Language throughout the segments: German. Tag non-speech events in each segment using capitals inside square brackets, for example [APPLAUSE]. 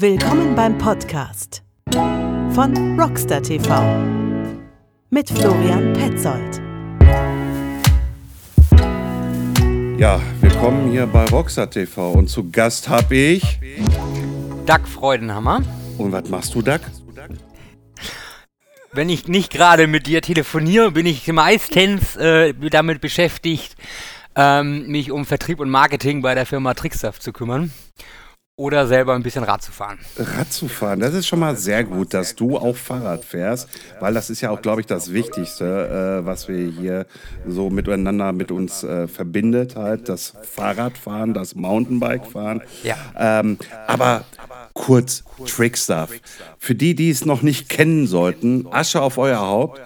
Willkommen beim Podcast von Rockstar TV mit Florian Petzold. Ja, willkommen hier bei Rockstar TV und zu Gast habe ich. Doug Freudenhammer. Und was machst du, Doug? Wenn ich nicht gerade mit dir telefoniere, bin ich meistens äh, damit beschäftigt, ähm, mich um Vertrieb und Marketing bei der Firma Trickstuff zu kümmern oder selber ein bisschen Rad zu fahren. Rad zu fahren, das ist schon mal sehr gut, dass du auch Fahrrad fährst, weil das ist ja auch, glaube ich, das Wichtigste, äh, was wir hier so miteinander mit uns äh, verbindet, halt das Fahrradfahren, das Mountainbikefahren. Ja. Ähm, aber kurz Trickstuff. Für die, die es noch nicht kennen sollten, Asche auf euer Haupt.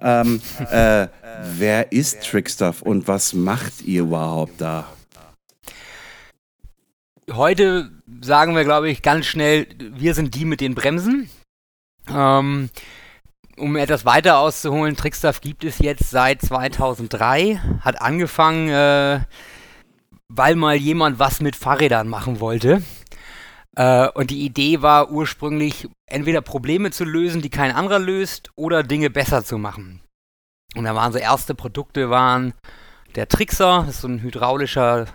Ähm, äh, wer ist Trickstuff und was macht ihr überhaupt da? Heute sagen wir, glaube ich, ganz schnell, wir sind die mit den Bremsen. Ähm, um etwas weiter auszuholen, Trickstuff gibt es jetzt seit 2003, hat angefangen, äh, weil mal jemand was mit Fahrrädern machen wollte. Äh, und die Idee war ursprünglich, entweder Probleme zu lösen, die kein anderer löst, oder Dinge besser zu machen. Und da waren so erste Produkte waren der Trickser, das ist so ein hydraulischer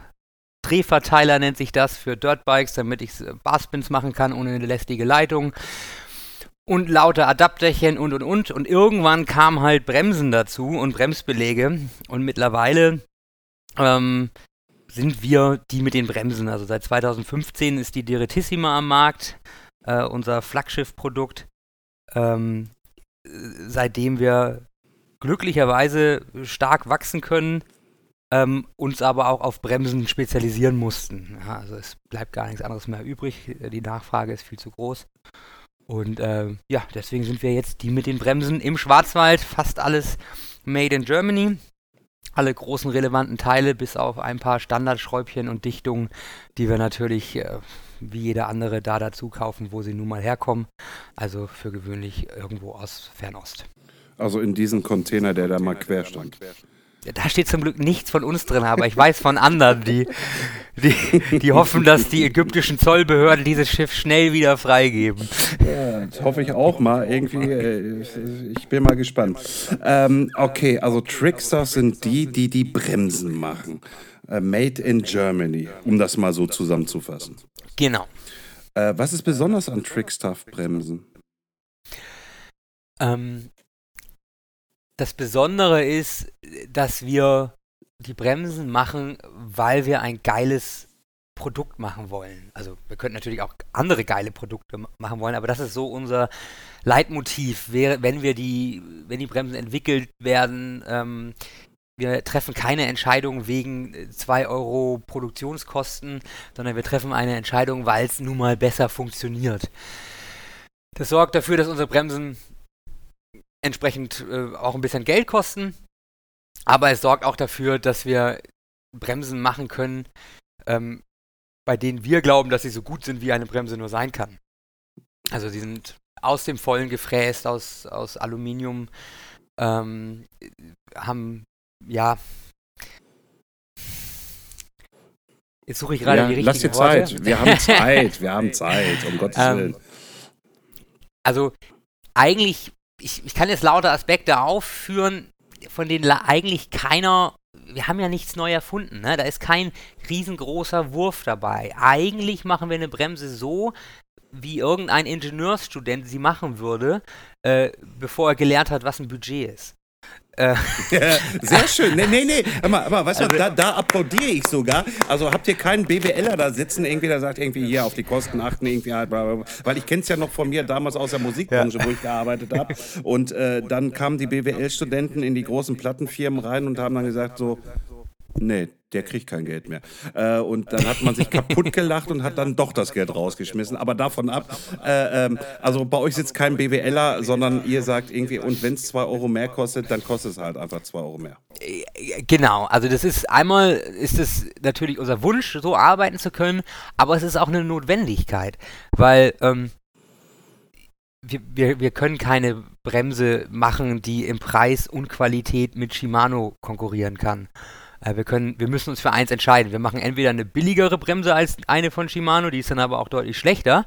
Drehverteiler nennt sich das für Dirtbikes, damit ich Barspins machen kann ohne eine lästige Leitung. Und lauter Adapterchen und und und. Und irgendwann kamen halt Bremsen dazu und Bremsbelege. Und mittlerweile ähm, sind wir die mit den Bremsen. Also seit 2015 ist die Direttissima am Markt, äh, unser Flaggschiff-Produkt. Ähm, seitdem wir glücklicherweise stark wachsen können, ähm, uns aber auch auf Bremsen spezialisieren mussten. Ja, also es bleibt gar nichts anderes mehr übrig. Die Nachfrage ist viel zu groß. Und äh, ja, deswegen sind wir jetzt die mit den Bremsen im Schwarzwald. Fast alles made in Germany. Alle großen relevanten Teile, bis auf ein paar Standardschräubchen und Dichtungen, die wir natürlich äh, wie jeder andere da dazu kaufen, wo sie nun mal herkommen. Also für gewöhnlich irgendwo aus Fernost. Also in diesen Container, der da mal quer stand. Da steht zum Glück nichts von uns drin, aber ich weiß von anderen, die, die, die hoffen, dass die ägyptischen Zollbehörden dieses Schiff schnell wieder freigeben. Ja, das hoffe ich auch mal. Irgendwie, äh, ich bin mal gespannt. Ähm, okay, also Tricksters sind die, die die Bremsen machen. Äh, made in Germany, um das mal so zusammenzufassen. Genau. Äh, was ist besonders an Trickstuff-Bremsen? Ähm, das Besondere ist, dass wir die Bremsen machen, weil wir ein geiles Produkt machen wollen. Also wir könnten natürlich auch andere geile Produkte machen wollen, aber das ist so unser Leitmotiv, wenn wir die, wenn die Bremsen entwickelt werden. Ähm, wir treffen keine Entscheidung wegen 2 Euro Produktionskosten, sondern wir treffen eine Entscheidung, weil es nun mal besser funktioniert. Das sorgt dafür, dass unsere Bremsen entsprechend äh, auch ein bisschen Geld kosten. Aber es sorgt auch dafür, dass wir Bremsen machen können, ähm, bei denen wir glauben, dass sie so gut sind, wie eine Bremse nur sein kann. Also sie sind aus dem Vollen gefräst, aus, aus Aluminium, ähm, haben, ja, Jetzt suche ich gerade ja, die richtigen Lass dir Worte. Zeit. Wir haben Zeit. Wir haben [LAUGHS] Zeit, um Gottes Ähm, Willen. Also eigentlich, ich, ich kann jetzt lauter Aspekte aufführen, von denen eigentlich keiner, wir haben ja nichts neu erfunden, ne? da ist kein riesengroßer Wurf dabei. Eigentlich machen wir eine Bremse so, wie irgendein Ingenieursstudent sie machen würde, äh, bevor er gelernt hat, was ein Budget ist. Äh, Sehr schön. Nee, nee, nee. Aber, aber weißt du, Also- da, da applaudiere ich sogar. Also habt ihr keinen BWLer da sitzen, irgendwie, der sagt irgendwie hier auf die Kosten achten, irgendwie halt, weil ich kenne es ja noch von mir damals aus der Musikbranche, wo ich gearbeitet habe. Und äh, dann kamen die BWL-Studenten in die großen Plattenfirmen rein und haben dann gesagt so, nee, der kriegt kein Geld mehr. Äh, und dann hat man sich [LAUGHS] kaputt gelacht und hat dann doch das Geld rausgeschmissen. Aber davon ab, äh, ähm, also bei euch sitzt kein BWLer, sondern ihr sagt irgendwie, und wenn es 2 Euro mehr kostet, dann kostet es halt einfach 2 Euro mehr. Genau, also das ist einmal ist es natürlich unser Wunsch, so arbeiten zu können, aber es ist auch eine Notwendigkeit, weil ähm, wir, wir, wir können keine Bremse machen, die im Preis und Qualität mit Shimano konkurrieren kann. Äh, wir, können, wir müssen uns für eins entscheiden. Wir machen entweder eine billigere Bremse als eine von Shimano, die ist dann aber auch deutlich schlechter,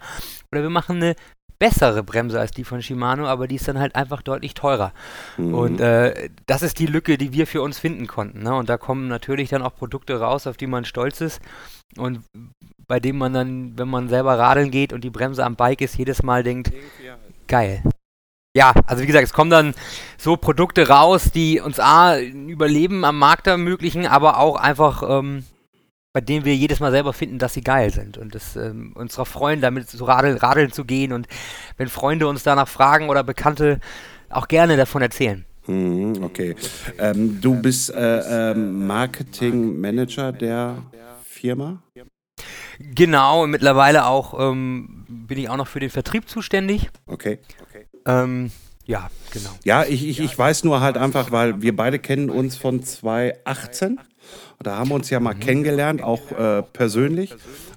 oder wir machen eine bessere Bremse als die von Shimano, aber die ist dann halt einfach deutlich teurer. Mhm. Und äh, das ist die Lücke, die wir für uns finden konnten. Ne? Und da kommen natürlich dann auch Produkte raus, auf die man stolz ist und bei denen man dann, wenn man selber radeln geht und die Bremse am Bike ist, jedes Mal denkt, geil. Ja, also wie gesagt, es kommen dann so Produkte raus, die uns A, ein Überleben am Markt ermöglichen, aber auch einfach ähm, bei denen wir jedes Mal selber finden, dass sie geil sind und es, ähm, uns darauf freuen, damit zu radeln, radeln zu gehen und wenn Freunde uns danach fragen oder Bekannte, auch gerne davon erzählen. Mhm, okay. Ähm, du bist äh, äh, Marketing-Manager der Firma? Genau, mittlerweile auch ähm, bin ich auch noch für den Vertrieb zuständig. Okay. Ähm, ja, genau. Ja, ich, ich, ich weiß nur halt einfach, weil wir beide kennen uns von 2018. Da haben wir uns ja mal kennengelernt, auch äh, persönlich.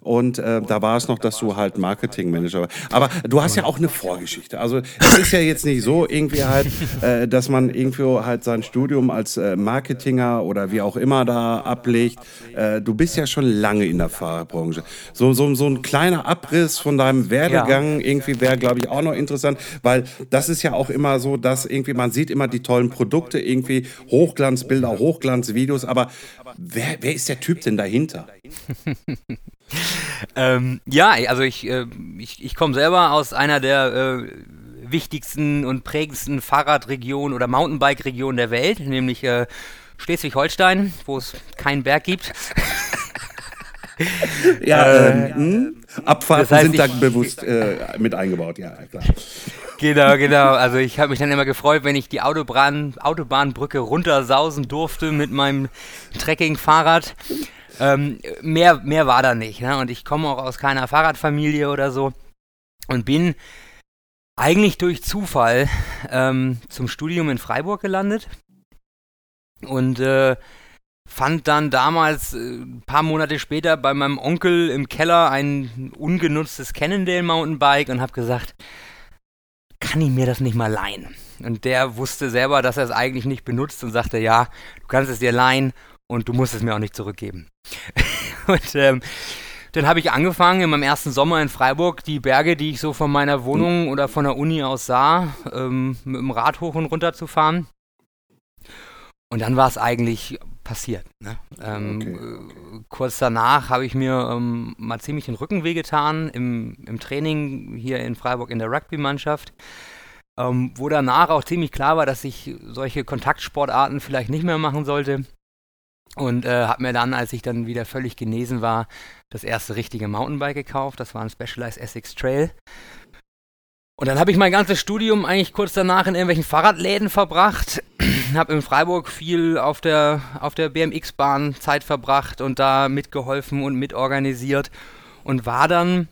Und äh, da war es noch, dass du halt Marketingmanager warst. Aber du hast ja auch eine Vorgeschichte. Also es ist ja jetzt nicht so irgendwie halt, äh, dass man irgendwie halt sein Studium als äh, Marketinger oder wie auch immer da ablegt. Äh, du bist ja schon lange in der Fahrerbranche. So, so, so ein kleiner Abriss von deinem Werdegang ja. irgendwie wäre, glaube ich, auch noch interessant, weil das ist ja auch immer so, dass irgendwie man sieht immer die tollen Produkte, irgendwie Hochglanzbilder, Hochglanzvideos, aber wer, wer ist der Typ denn dahinter? [LAUGHS] ähm, ja, also ich, äh, ich, ich komme selber aus einer der äh, wichtigsten und prägendsten Fahrradregionen oder Mountainbike-Regionen der Welt, nämlich äh, Schleswig-Holstein, wo es keinen Berg gibt. [LAUGHS] ja, äh, ähm, Abfahrten das heißt, sind da bewusst äh, mit eingebaut, ja, klar. Genau, genau. Also ich habe mich dann immer gefreut, wenn ich die Autobahn, Autobahnbrücke runtersausen durfte mit meinem Trekking-Fahrrad. Ähm, mehr, mehr war da nicht. Ne? Und ich komme auch aus keiner Fahrradfamilie oder so und bin eigentlich durch Zufall ähm, zum Studium in Freiburg gelandet und äh, fand dann damals, äh, ein paar Monate später, bei meinem Onkel im Keller ein ungenutztes Cannondale Mountainbike und habe gesagt, kann ich mir das nicht mal leihen? Und der wusste selber, dass er es eigentlich nicht benutzt und sagte, ja, du kannst es dir leihen und du musst es mir auch nicht zurückgeben. [LAUGHS] und ähm, dann habe ich angefangen, in meinem ersten Sommer in Freiburg die Berge, die ich so von meiner Wohnung oder von der Uni aus sah, ähm, mit dem Rad hoch und runter zu fahren. Und dann war es eigentlich passiert. Ne? Ähm, okay, okay. Kurz danach habe ich mir ähm, mal ziemlich den Rücken wehgetan im, im Training hier in Freiburg in der Rugby-Mannschaft. Ähm, wo danach auch ziemlich klar war, dass ich solche Kontaktsportarten vielleicht nicht mehr machen sollte. Und äh, habe mir dann, als ich dann wieder völlig genesen war, das erste richtige Mountainbike gekauft. Das war ein Specialized Essex Trail. Und dann habe ich mein ganzes Studium eigentlich kurz danach in irgendwelchen Fahrradläden verbracht. Habe in Freiburg viel auf der, auf der BMX-Bahn Zeit verbracht und da mitgeholfen und mitorganisiert. Und war dann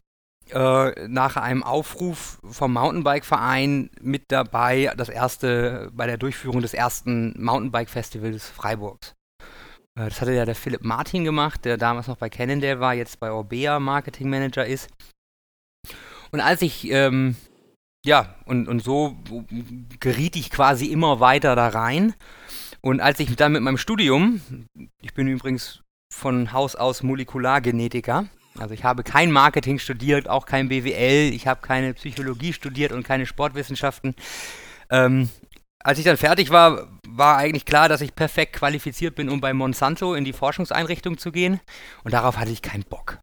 äh, nach einem Aufruf vom Mountainbike-Verein mit dabei, das erste, bei der Durchführung des ersten Mountainbike-Festivals Freiburgs. Äh, das hatte ja der Philipp Martin gemacht, der damals noch bei Cannondale war, jetzt bei Orbea Marketing Manager ist. Und als ich, ähm, ja, und, und so geriet ich quasi immer weiter da rein. Und als ich dann mit meinem Studium, ich bin übrigens von Haus aus Molekulargenetiker, also ich habe kein Marketing studiert, auch kein BWL, ich habe keine Psychologie studiert und keine Sportwissenschaften. Ähm, als ich dann fertig war, war eigentlich klar, dass ich perfekt qualifiziert bin, um bei Monsanto in die Forschungseinrichtung zu gehen. Und darauf hatte ich keinen Bock.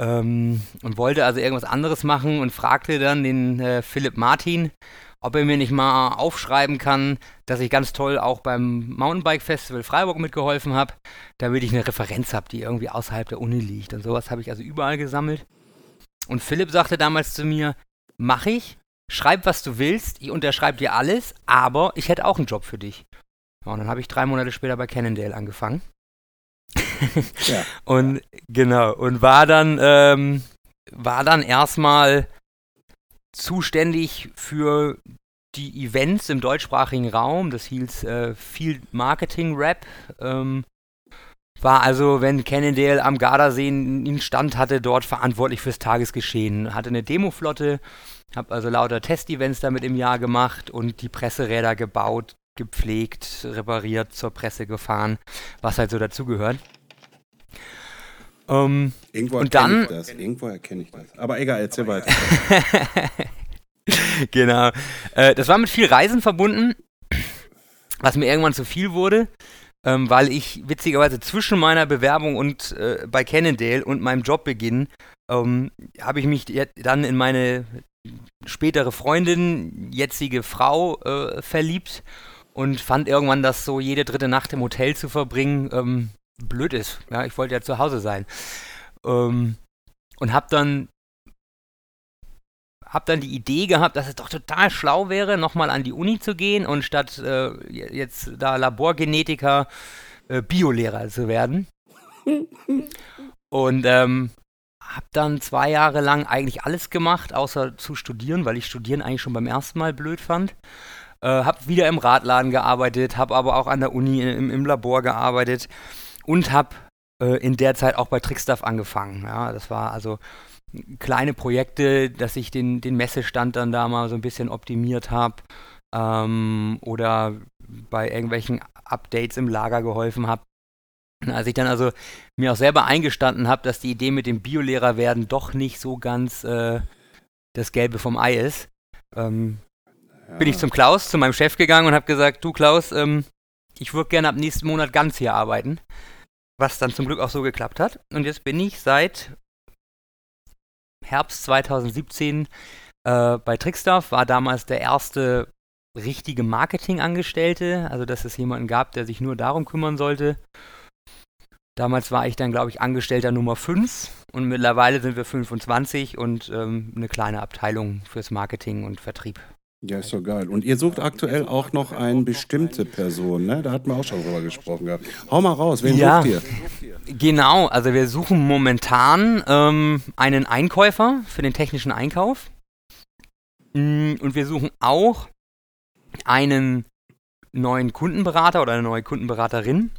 Ähm, und wollte also irgendwas anderes machen und fragte dann den äh, Philipp Martin, ob er mir nicht mal aufschreiben kann, dass ich ganz toll auch beim Mountainbike Festival Freiburg mitgeholfen habe, damit ich eine Referenz habe, die irgendwie außerhalb der Uni liegt. Und sowas habe ich also überall gesammelt. Und Philipp sagte damals zu mir, mach ich, schreib, was du willst, ich unterschreibe dir alles, aber ich hätte auch einen Job für dich. Ja, und dann habe ich drei Monate später bei Cannondale angefangen. [LAUGHS] Und genau, und war dann, ähm, war dann erstmal zuständig für die Events im deutschsprachigen Raum. Das hieß äh, Field Marketing Rap. Ähm, war also, wenn Cannondale am Gardasee einen Stand hatte, dort verantwortlich fürs Tagesgeschehen. Hatte eine Demoflotte, habe also lauter Testevents damit im Jahr gemacht und die Presseräder gebaut, gepflegt, repariert, zur Presse gefahren, was halt so dazugehört. Ähm, Irgendwo Und erkenne dann- ich das. Irgendwo erkenne ich das. Aber egal, erzähl weiter. [LAUGHS] genau. Äh, das war mit viel Reisen verbunden, was mir irgendwann zu viel wurde, ähm, weil ich witzigerweise zwischen meiner Bewerbung und äh, bei Cannondale und meinem Jobbeginn ähm, habe ich mich dann in meine spätere Freundin, jetzige Frau äh, verliebt und fand irgendwann, dass so jede dritte Nacht im Hotel zu verbringen ähm, blöd ist. Ja, ich wollte ja zu Hause sein. Ähm, und habe dann hab dann die Idee gehabt, dass es doch total schlau wäre, nochmal an die Uni zu gehen und statt äh, jetzt da Laborgenetiker äh, Biolehrer zu werden. [LAUGHS] und ähm, habe dann zwei Jahre lang eigentlich alles gemacht, außer zu studieren, weil ich Studieren eigentlich schon beim ersten Mal blöd fand. Äh, habe wieder im Radladen gearbeitet, habe aber auch an der Uni im, im Labor gearbeitet und habe äh, in der Zeit auch bei Trickstuff angefangen. Ja, das war also kleine Projekte, dass ich den, den Messestand dann da mal so ein bisschen optimiert habe ähm, oder bei irgendwelchen Updates im Lager geholfen habe. Als ich dann also mir auch selber eingestanden habe, dass die Idee mit dem Biolehrer werden doch nicht so ganz äh, das Gelbe vom Ei ist, ähm, bin ich zum Klaus, zu meinem Chef gegangen und habe gesagt, du Klaus, ähm, ich würde gerne ab nächsten Monat ganz hier arbeiten. Was dann zum Glück auch so geklappt hat. Und jetzt bin ich seit Herbst 2017 äh, bei Trickstuff, war damals der erste richtige Marketingangestellte, also dass es jemanden gab, der sich nur darum kümmern sollte. Damals war ich dann, glaube ich, Angestellter Nummer 5 und mittlerweile sind wir 25 und ähm, eine kleine Abteilung fürs Marketing und Vertrieb. Ja, ist so geil. Und ihr sucht aktuell auch noch eine bestimmte Person, ne? Da hatten wir auch schon drüber gesprochen gehabt. Hau mal raus, wen Ja. sucht ihr? Genau, also wir suchen momentan ähm, einen Einkäufer für den technischen Einkauf. Mm, Und wir suchen auch einen neuen Kundenberater oder eine neue Kundenberaterin.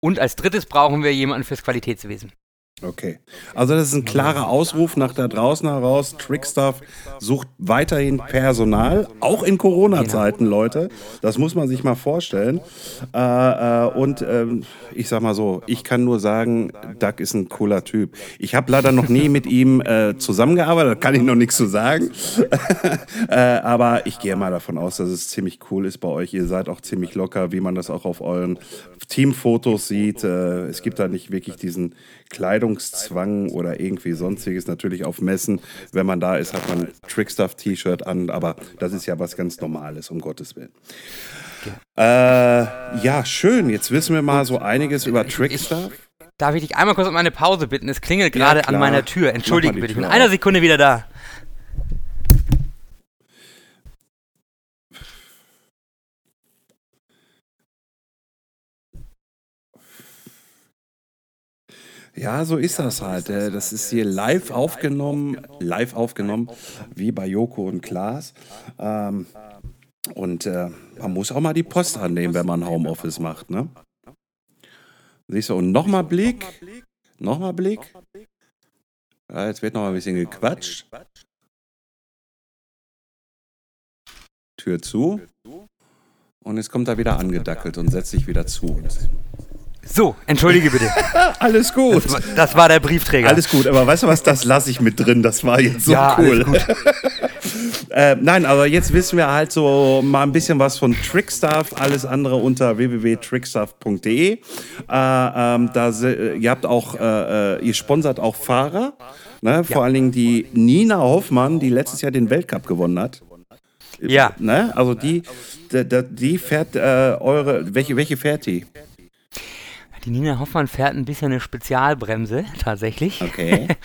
Und als drittes brauchen wir jemanden fürs Qualitätswesen. Okay. Also das ist ein klarer Ausruf nach da draußen heraus. Trickstuff sucht weiterhin Personal, auch in Corona-Zeiten, Leute. Das muss man sich mal vorstellen. Äh, äh, und ähm, ich sag mal so, ich kann nur sagen, Doug ist ein cooler Typ. Ich habe leider noch nie mit ihm äh, zusammengearbeitet, da kann ich noch nichts zu sagen. [LAUGHS] äh, aber ich gehe mal davon aus, dass es ziemlich cool ist bei euch. Ihr seid auch ziemlich locker, wie man das auch auf euren Teamfotos sieht. Äh, es gibt da nicht wirklich diesen Kleidungszwang oder irgendwie sonstiges. Natürlich auf Messen, wenn man da ist, hat man Trickstuff-T-Shirt an, aber das ist ja was ganz Normales, um Gottes Willen. Äh, ja, schön. Jetzt wissen wir mal so einiges über Trickstuff. Darf ich dich einmal kurz um eine Pause bitten? Es klingelt gerade an meiner Tür. Entschuldige Mach mal die bitte, ich bin in einer. Sekunde wieder da. Ja, so ist das halt. äh, Das ist hier live aufgenommen, live aufgenommen, wie bei Joko und Klaas. Ähm, und äh, man muss auch mal die Post annehmen, wenn man Homeoffice macht, ne? Siehst du, und nochmal Blick, nochmal Blick. Ja, jetzt wird noch mal ein bisschen gequatscht. Tür zu. Und jetzt kommt er wieder angedackelt und setzt sich wieder zu uns. So, entschuldige bitte. [LAUGHS] Alles gut. Das war, das war der Briefträger. Alles gut, aber weißt du was, das lasse ich mit drin, das war jetzt so ja, cool. [LAUGHS] Äh, nein, aber jetzt wissen wir halt so mal ein bisschen was von Trickstuff, alles andere unter www.trickstuff.de. Äh, ähm, da, se- ihr habt auch, äh, äh, ihr sponsert auch Fahrer, ne? vor allen Dingen die Nina Hoffmann, die letztes Jahr den Weltcup gewonnen hat. Ja. Ne? Also die, die, die fährt äh, eure, welche, welche fährt die? Die Nina Hoffmann fährt ein bisschen eine Spezialbremse, [LAUGHS] tatsächlich. Okay. [LAUGHS]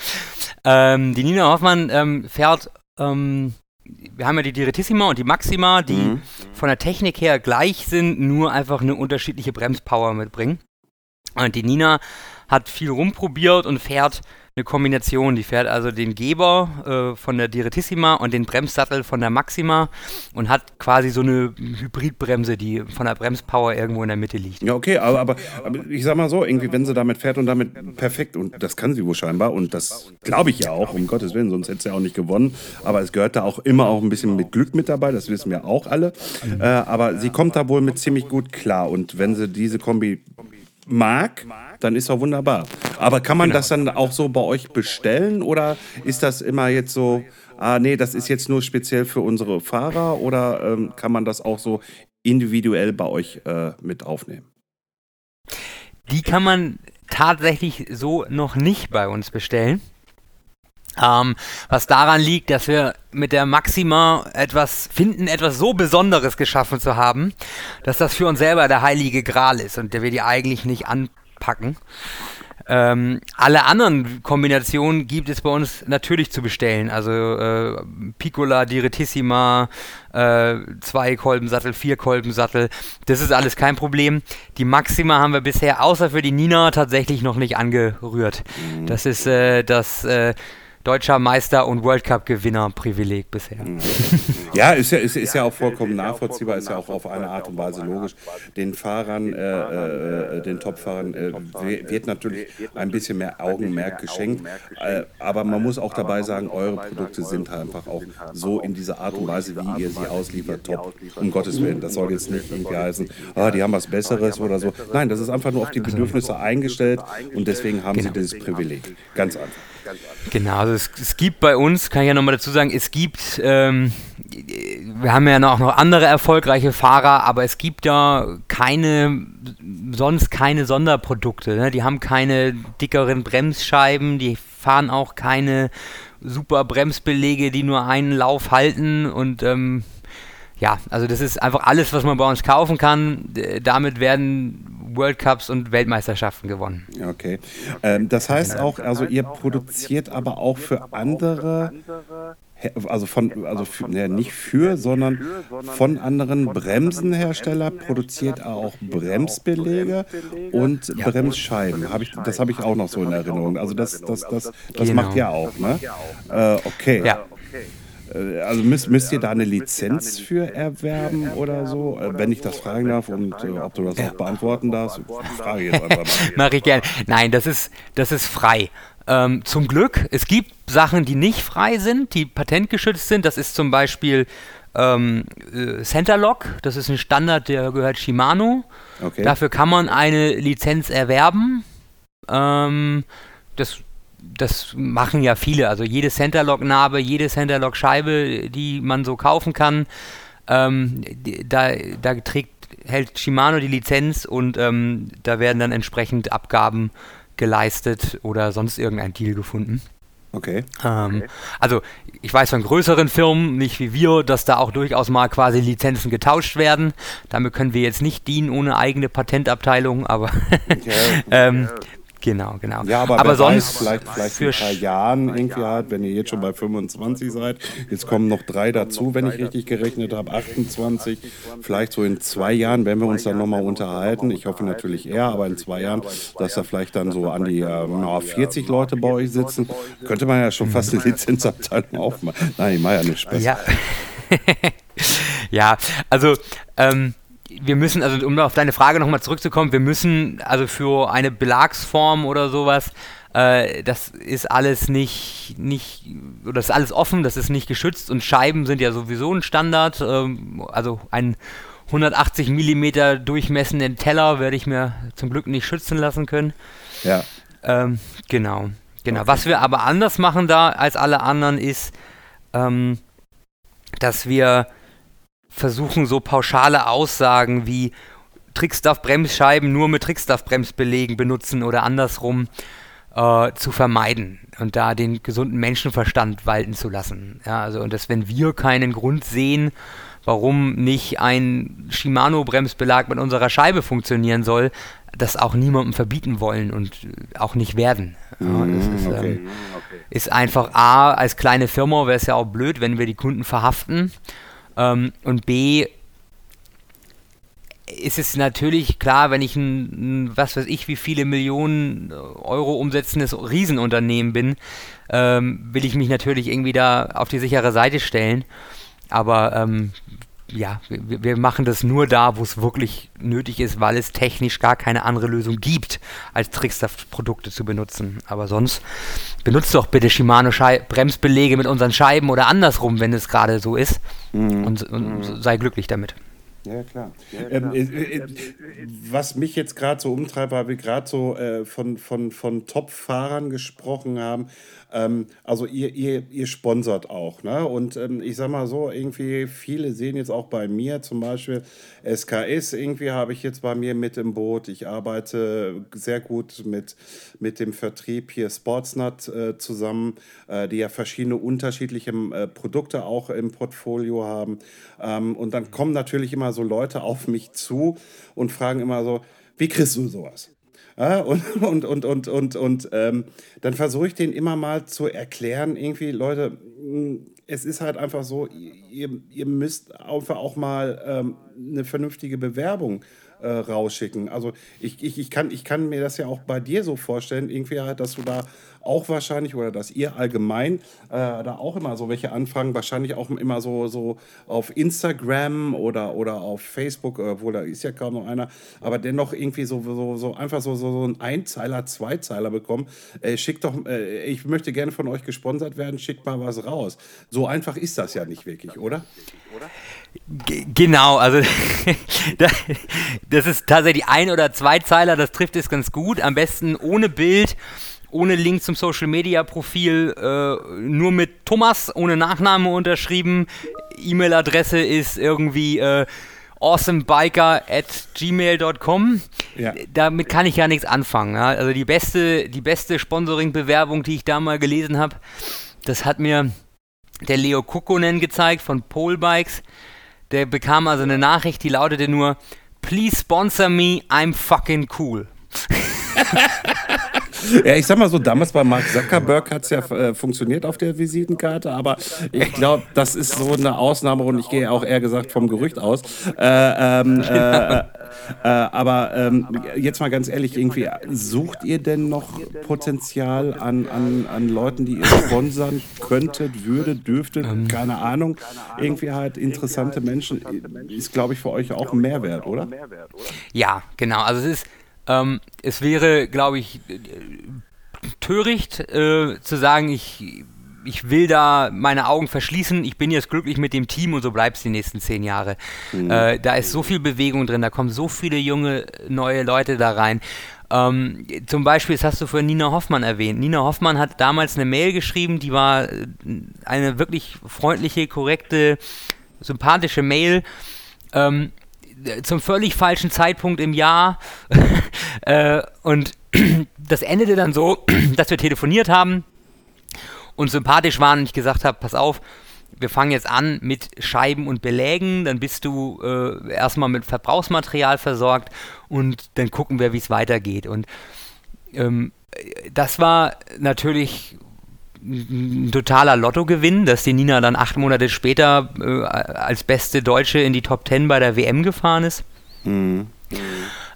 Ähm, die Nina Hoffmann ähm, fährt, ähm, wir haben ja die Direttissima und die Maxima, die Mhm. von der Technik her gleich sind, nur einfach eine unterschiedliche Bremspower mitbringen. Und die Nina hat viel rumprobiert und fährt eine Kombination. Die fährt also den Geber äh, von der Direttissima und den Bremssattel von der Maxima und hat quasi so eine Hybridbremse, die von der Bremspower irgendwo in der Mitte liegt. Ja, okay, aber, aber, aber ich sag mal so, irgendwie, wenn sie damit fährt und damit perfekt, und das kann sie wohl scheinbar, und das glaube ich ja auch, um Gottes Willen, sonst hätte sie ja auch nicht gewonnen. Aber es gehört da auch immer auch ein bisschen mit Glück mit dabei, das wissen wir auch alle. Äh, aber sie kommt da wohl mit ziemlich gut klar. Und wenn sie diese Kombi mag, dann ist doch wunderbar. Aber kann man das dann auch so bei euch bestellen oder ist das immer jetzt so, ah nee, das ist jetzt nur speziell für unsere Fahrer oder ähm, kann man das auch so individuell bei euch äh, mit aufnehmen? Die kann man tatsächlich so noch nicht bei uns bestellen. Ähm, was daran liegt, dass wir mit der Maxima etwas finden, etwas so Besonderes geschaffen zu haben, dass das für uns selber der heilige Gral ist und der wir die eigentlich nicht anpacken. Ähm, alle anderen Kombinationen gibt es bei uns natürlich zu bestellen. Also äh, Piccola, Direttissima, äh, zwei Kolbensattel, vier Kolbensattel. Das ist alles kein Problem. Die Maxima haben wir bisher außer für die Nina tatsächlich noch nicht angerührt. Das ist äh, das äh, deutscher Meister und World Cup Gewinner Privileg bisher. [LAUGHS] Ja, ist ja, ist, ist ja auch vollkommen nachvollziehbar, ist ja auch auf eine Art und Weise logisch. Den Fahrern, äh, äh, den Topfahrern äh, wird natürlich ein bisschen mehr Augenmerk geschenkt, äh, aber man muss auch dabei sagen, eure Produkte sind halt einfach auch so in dieser Art und Weise, wie ihr sie ausliefert, top. Um Gottes Willen, das soll jetzt nicht irgendwie heißen, ah, die haben was Besseres oder so. Nein, das ist einfach nur auf die Bedürfnisse eingestellt und deswegen haben sie dieses Privileg. Ganz einfach. Genau, es, es, gibt bei uns, kann ich ja nochmal dazu sagen, es gibt, ähm, wir haben ja auch noch andere erfolgreiche Fahrer, aber es gibt da keine, sonst keine Sonderprodukte. Ne? Die haben keine dickeren Bremsscheiben, die fahren auch keine super Bremsbelege, die nur einen Lauf halten und ähm, ja, also das ist einfach alles, was man bei uns kaufen kann. Damit werden World Cups und Weltmeisterschaften gewonnen. Okay. Ähm, das heißt auch, also ihr produziert aber auch für andere, also von, also für, ne, nicht für, sondern von anderen Bremsenherstellern produziert er auch Bremsbelege und Bremsscheiben. Hab ich, das habe ich auch noch so in Erinnerung. Also das, das, das, das genau. macht ihr auch, ne? Äh, okay. Ja. Äh, also müsst, müsst ihr da eine Lizenz für erwerben oder so? Äh, wenn ich das fragen darf und äh, ob du das auch beantworten darfst, frage ich jetzt einfach mal. [LAUGHS] Mache ich gerne. Nein, das ist, das ist frei. Ähm, zum Glück, es gibt Sachen, die nicht frei sind, die patentgeschützt sind. Das ist zum Beispiel ähm, äh, Centerlock. Das ist ein Standard, der gehört Shimano. Okay. Dafür kann man eine Lizenz erwerben. Ähm, das das machen ja viele. Also jede Centerlock-Narbe, jede Centerlock-Scheibe, die man so kaufen kann, ähm, da, da trägt, hält Shimano die Lizenz und ähm, da werden dann entsprechend Abgaben geleistet oder sonst irgendein Deal gefunden. Okay. Ähm, okay. Also ich weiß von größeren Firmen, nicht wie wir, dass da auch durchaus mal quasi Lizenzen getauscht werden. Damit können wir jetzt nicht dienen ohne eigene Patentabteilung, aber okay. [LAUGHS] ähm, Genau, genau. Ja, aber, aber sonst weiß, vielleicht, vielleicht in ein paar Jahren irgendwie halt, wenn ihr jetzt schon bei 25 seid, jetzt kommen noch drei dazu, wenn ich richtig gerechnet habe, 28. Vielleicht so in zwei Jahren, wenn wir uns dann nochmal unterhalten. Ich hoffe natürlich eher, aber in zwei Jahren, dass da vielleicht dann so an die äh, 40 Leute bei euch sitzen, könnte man ja schon fast eine Lizenzabteilung aufmachen. Nein, ich mache ja nicht Spaß. Ja. [LAUGHS] ja, also ähm, wir müssen, also um auf deine Frage nochmal zurückzukommen, wir müssen also für eine Belagsform oder sowas, äh, das ist alles nicht, nicht, oder das ist alles offen, das ist nicht geschützt und Scheiben sind ja sowieso ein Standard, ähm, also ein 180 mm durchmessenden Teller werde ich mir zum Glück nicht schützen lassen können. Ja. Ähm, genau, genau. Okay. Was wir aber anders machen da als alle anderen ist, ähm, dass wir versuchen so pauschale Aussagen wie Trickstuff-Bremsscheiben nur mit Trickstuff-Bremsbelegen benutzen oder andersrum äh, zu vermeiden und da den gesunden Menschenverstand walten zu lassen. Ja, also und dass wenn wir keinen Grund sehen, warum nicht ein Shimano-Bremsbelag mit unserer Scheibe funktionieren soll, das auch niemandem verbieten wollen und auch nicht werden. Ja, das ist, okay. ähm, ist einfach A, als kleine Firma wäre es ja auch blöd, wenn wir die Kunden verhaften. Ähm, und B, ist es natürlich klar, wenn ich ein, was weiß ich, wie viele Millionen Euro umsetzendes Riesenunternehmen bin, ähm, will ich mich natürlich irgendwie da auf die sichere Seite stellen. Aber ähm, ja, wir, wir, machen das nur da, wo es wirklich nötig ist, weil es technisch gar keine andere Lösung gibt, als Trickstuff-Produkte zu benutzen. Aber sonst benutzt doch bitte Shimano Schei mit unseren Scheiben oder andersrum, wenn es gerade so ist. Mhm. Und, und mhm. sei glücklich damit. Ja, klar. Ja, klar. Ähm, äh, äh, was mich jetzt gerade so umtreibt, weil wir gerade so äh, von, von, von Top-Fahrern gesprochen haben, ähm, also ihr, ihr, ihr sponsert auch, ne? Und ähm, ich sag mal so, irgendwie viele sehen jetzt auch bei mir zum Beispiel SKS, irgendwie habe ich jetzt bei mir mit im Boot. Ich arbeite sehr gut mit, mit dem Vertrieb hier Sportsnut äh, zusammen, äh, die ja verschiedene unterschiedliche äh, Produkte auch im Portfolio haben. Ähm, und dann kommen natürlich immer so Leute auf mich zu und fragen immer so, wie kriegst du sowas? Ja, und und, und, und, und, und ähm, dann versuche ich denen immer mal zu erklären, irgendwie, Leute, hm, es ist halt einfach so, ihr, ihr müsst einfach auch mal ähm, eine vernünftige Bewerbung äh, rausschicken. Also ich, ich, ich, kann, ich kann mir das ja auch bei dir so vorstellen, irgendwie halt, dass du da auch wahrscheinlich oder dass ihr allgemein äh, da auch immer so welche Anfragen, wahrscheinlich auch immer so, so auf Instagram oder, oder auf Facebook, obwohl da ist ja kaum noch einer, aber dennoch irgendwie so, so, so einfach so, so, so ein Einzeiler, Zweizeiler bekommen. Äh, schickt doch, äh, ich möchte gerne von euch gesponsert werden, schickt mal was raus. So einfach ist das ja nicht wirklich, oder? Genau, also [LAUGHS] das ist tatsächlich ein oder zwei Zeiler, das trifft es ganz gut. Am besten ohne Bild ohne Link zum Social Media Profil, äh, nur mit Thomas, ohne Nachname unterschrieben. E-Mail-Adresse ist irgendwie äh, awesomebiker at gmail.com. Ja. Damit kann ich ja nichts anfangen. Ja? Also die beste, die beste Sponsoring-Bewerbung, die ich da mal gelesen habe, das hat mir der Leo Kukonen gezeigt von Pole Bikes. Der bekam also eine Nachricht, die lautete nur: Please sponsor me, I'm fucking cool. [LAUGHS] [LAUGHS] ja, ich sag mal so, damals bei Mark Zuckerberg hat es ja äh, funktioniert auf der Visitenkarte, aber ich glaube, das ist so eine Ausnahme und ich gehe auch eher gesagt vom Gerücht aus. Äh, ähm, äh, äh, aber ähm, jetzt mal ganz ehrlich, irgendwie, sucht ihr denn noch Potenzial an, an, an Leuten, die ihr sponsern könntet, würdet, dürftet, ähm. keine Ahnung, irgendwie halt interessante Menschen, ist, glaube ich, für euch auch ein Mehrwert, oder? Ja, genau. Also es ist ähm, es wäre, glaube ich, töricht äh, zu sagen, ich, ich will da meine Augen verschließen, ich bin jetzt glücklich mit dem Team und so bleibt es die nächsten zehn Jahre. Mhm. Äh, da ist so viel Bewegung drin, da kommen so viele junge, neue Leute da rein. Ähm, zum Beispiel, das hast du vorhin Nina Hoffmann erwähnt. Nina Hoffmann hat damals eine Mail geschrieben, die war äh, eine wirklich freundliche, korrekte, sympathische Mail. Ähm, zum völlig falschen Zeitpunkt im Jahr. [LAUGHS] äh, und [CLEARS THROAT] das endete dann so, [CLEARS THROAT] dass wir telefoniert haben und sympathisch waren und ich gesagt habe, pass auf, wir fangen jetzt an mit Scheiben und Belägen, dann bist du äh, erstmal mit Verbrauchsmaterial versorgt und dann gucken wir, wie es weitergeht. Und ähm, das war natürlich ein totaler Lottogewinn, dass die Nina dann acht Monate später äh, als beste Deutsche in die Top Ten bei der WM gefahren ist. Mhm.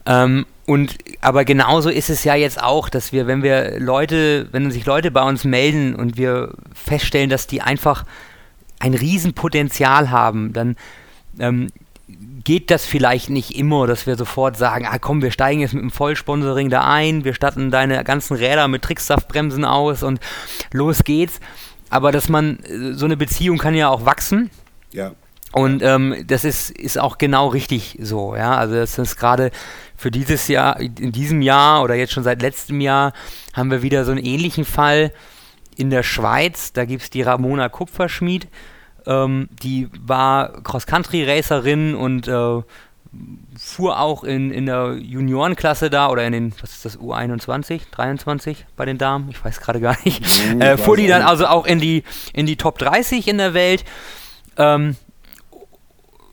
Ähm, und aber genauso ist es ja jetzt auch, dass wir, wenn wir Leute, wenn sich Leute bei uns melden und wir feststellen, dass die einfach ein Riesenpotenzial haben, dann ähm, geht das vielleicht nicht immer, dass wir sofort sagen, ah komm, wir steigen jetzt mit dem Vollsponsoring da ein, wir statten deine ganzen Räder mit Tricksaftbremsen aus und los geht's. Aber dass man, so eine Beziehung kann ja auch wachsen. Ja. Und ähm, das ist, ist auch genau richtig so, ja. Also das ist gerade für dieses Jahr, in diesem Jahr oder jetzt schon seit letztem Jahr haben wir wieder so einen ähnlichen Fall in der Schweiz. Da gibt es die Ramona Kupferschmied ähm, die war Cross-Country-Racerin und äh, fuhr auch in, in der Juniorenklasse da oder in den, was ist das, U21, 23 bei den Damen, ich weiß gerade gar nicht. Mhm, äh, fuhr die dann also auch in die, in die Top 30 in der Welt ähm,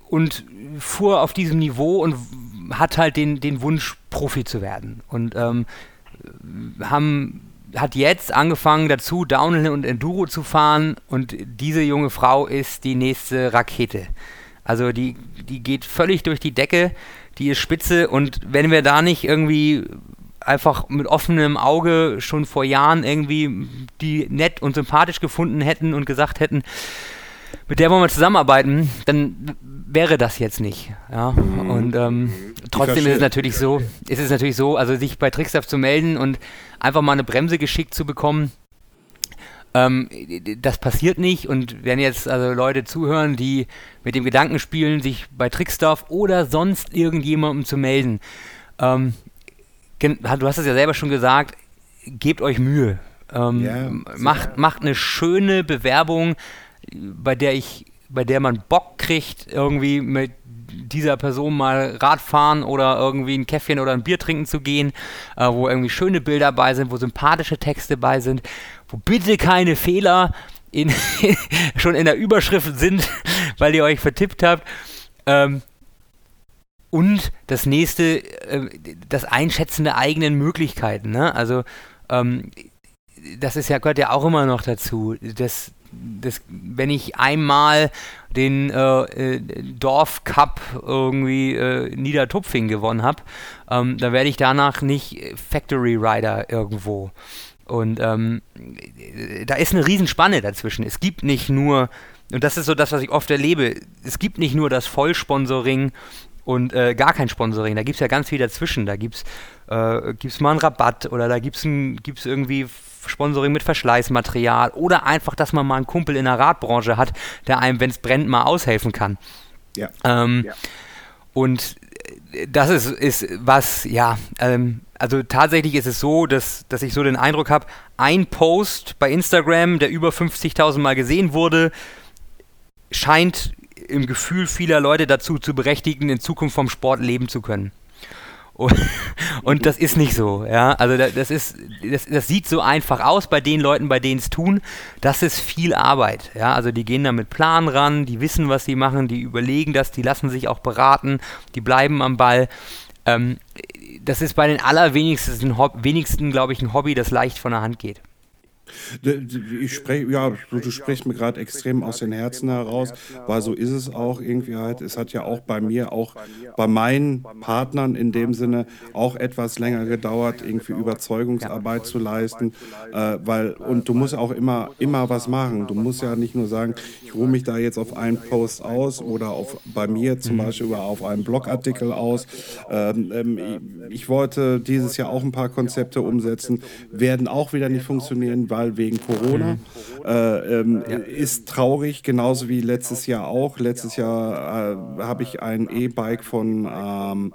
und fuhr auf diesem Niveau und hat halt den, den Wunsch, Profi zu werden. Und ähm, haben hat jetzt angefangen dazu, Downhill und Enduro zu fahren und diese junge Frau ist die nächste Rakete. Also die, die geht völlig durch die Decke, die ist spitze und wenn wir da nicht irgendwie einfach mit offenem Auge schon vor Jahren irgendwie die nett und sympathisch gefunden hätten und gesagt hätten, mit der wollen wir zusammenarbeiten, dann wäre das jetzt nicht. Ja? Mhm. Und ähm, trotzdem ist es natürlich so, ist es natürlich so, also sich bei Trickstaff zu melden und einfach mal eine Bremse geschickt zu bekommen, Ähm, das passiert nicht und wenn jetzt also Leute zuhören, die mit dem Gedanken spielen, sich bei Trickstuff oder sonst irgendjemandem zu melden, ähm, du hast es ja selber schon gesagt, gebt euch Mühe. Ähm, ja, macht, macht eine schöne Bewerbung, bei der ich, bei der man Bock kriegt, irgendwie mit dieser Person mal Radfahren oder irgendwie ein Käffchen oder ein Bier trinken zu gehen, äh, wo irgendwie schöne Bilder bei sind, wo sympathische Texte bei sind, wo bitte keine Fehler in, [LAUGHS] schon in der Überschrift sind, [LAUGHS] weil ihr euch vertippt habt. Ähm, und das nächste, äh, das Einschätzen der eigenen Möglichkeiten. Ne? Also ähm, das ist ja, gehört ja auch immer noch dazu. Das, das, wenn ich einmal den äh, äh, Dorfcup irgendwie äh, Niedertupfing gewonnen habe, ähm, dann werde ich danach nicht Factory Rider irgendwo. Und ähm, da ist eine Riesenspanne dazwischen. Es gibt nicht nur, und das ist so das, was ich oft erlebe, es gibt nicht nur das Vollsponsoring und äh, gar kein Sponsoring. Da gibt es ja ganz viel dazwischen. Da gibt es äh, gibt's mal einen Rabatt oder da gibt es irgendwie Sponsoring mit Verschleißmaterial oder einfach, dass man mal einen Kumpel in der Radbranche hat, der einem, wenn es brennt, mal aushelfen kann. Ja. Ähm, ja. Und äh, das ist, ist was, ja, ähm, also tatsächlich ist es so, dass, dass ich so den Eindruck habe, ein Post bei Instagram, der über 50.000 Mal gesehen wurde, scheint im Gefühl vieler Leute dazu zu berechtigen, in Zukunft vom Sport leben zu können. Und, [LAUGHS] das ist nicht so, ja. Also das ist, das, das sieht so einfach aus bei den Leuten, bei denen es tun. Das ist viel Arbeit, ja. Also die gehen da mit Plan ran, die wissen, was sie machen, die überlegen das, die lassen sich auch beraten, die bleiben am Ball. Ähm, das ist bei den allerwenigsten, wenigsten, glaube ich, ein Hobby, das leicht von der Hand geht. Ich spreche, ja, du sprichst mir gerade extrem aus den Herzen heraus, weil so ist es auch irgendwie halt. Es hat ja auch bei mir, auch bei meinen Partnern in dem Sinne auch etwas länger gedauert, irgendwie Überzeugungsarbeit zu leisten, äh, weil, und du musst auch immer, immer was machen. Du musst ja nicht nur sagen, ich ruhe mich da jetzt auf einen Post aus oder auf, bei mir zum mhm. Beispiel auf einen Blogartikel aus. Ähm, ähm, ich wollte dieses Jahr auch ein paar Konzepte umsetzen, werden auch wieder nicht funktionieren, Ausfall wegen Corona. Mhm. Äh, ähm. Ist traurig, genauso wie letztes Jahr auch. Letztes Jahr äh, habe ich ein E-Bike von ähm,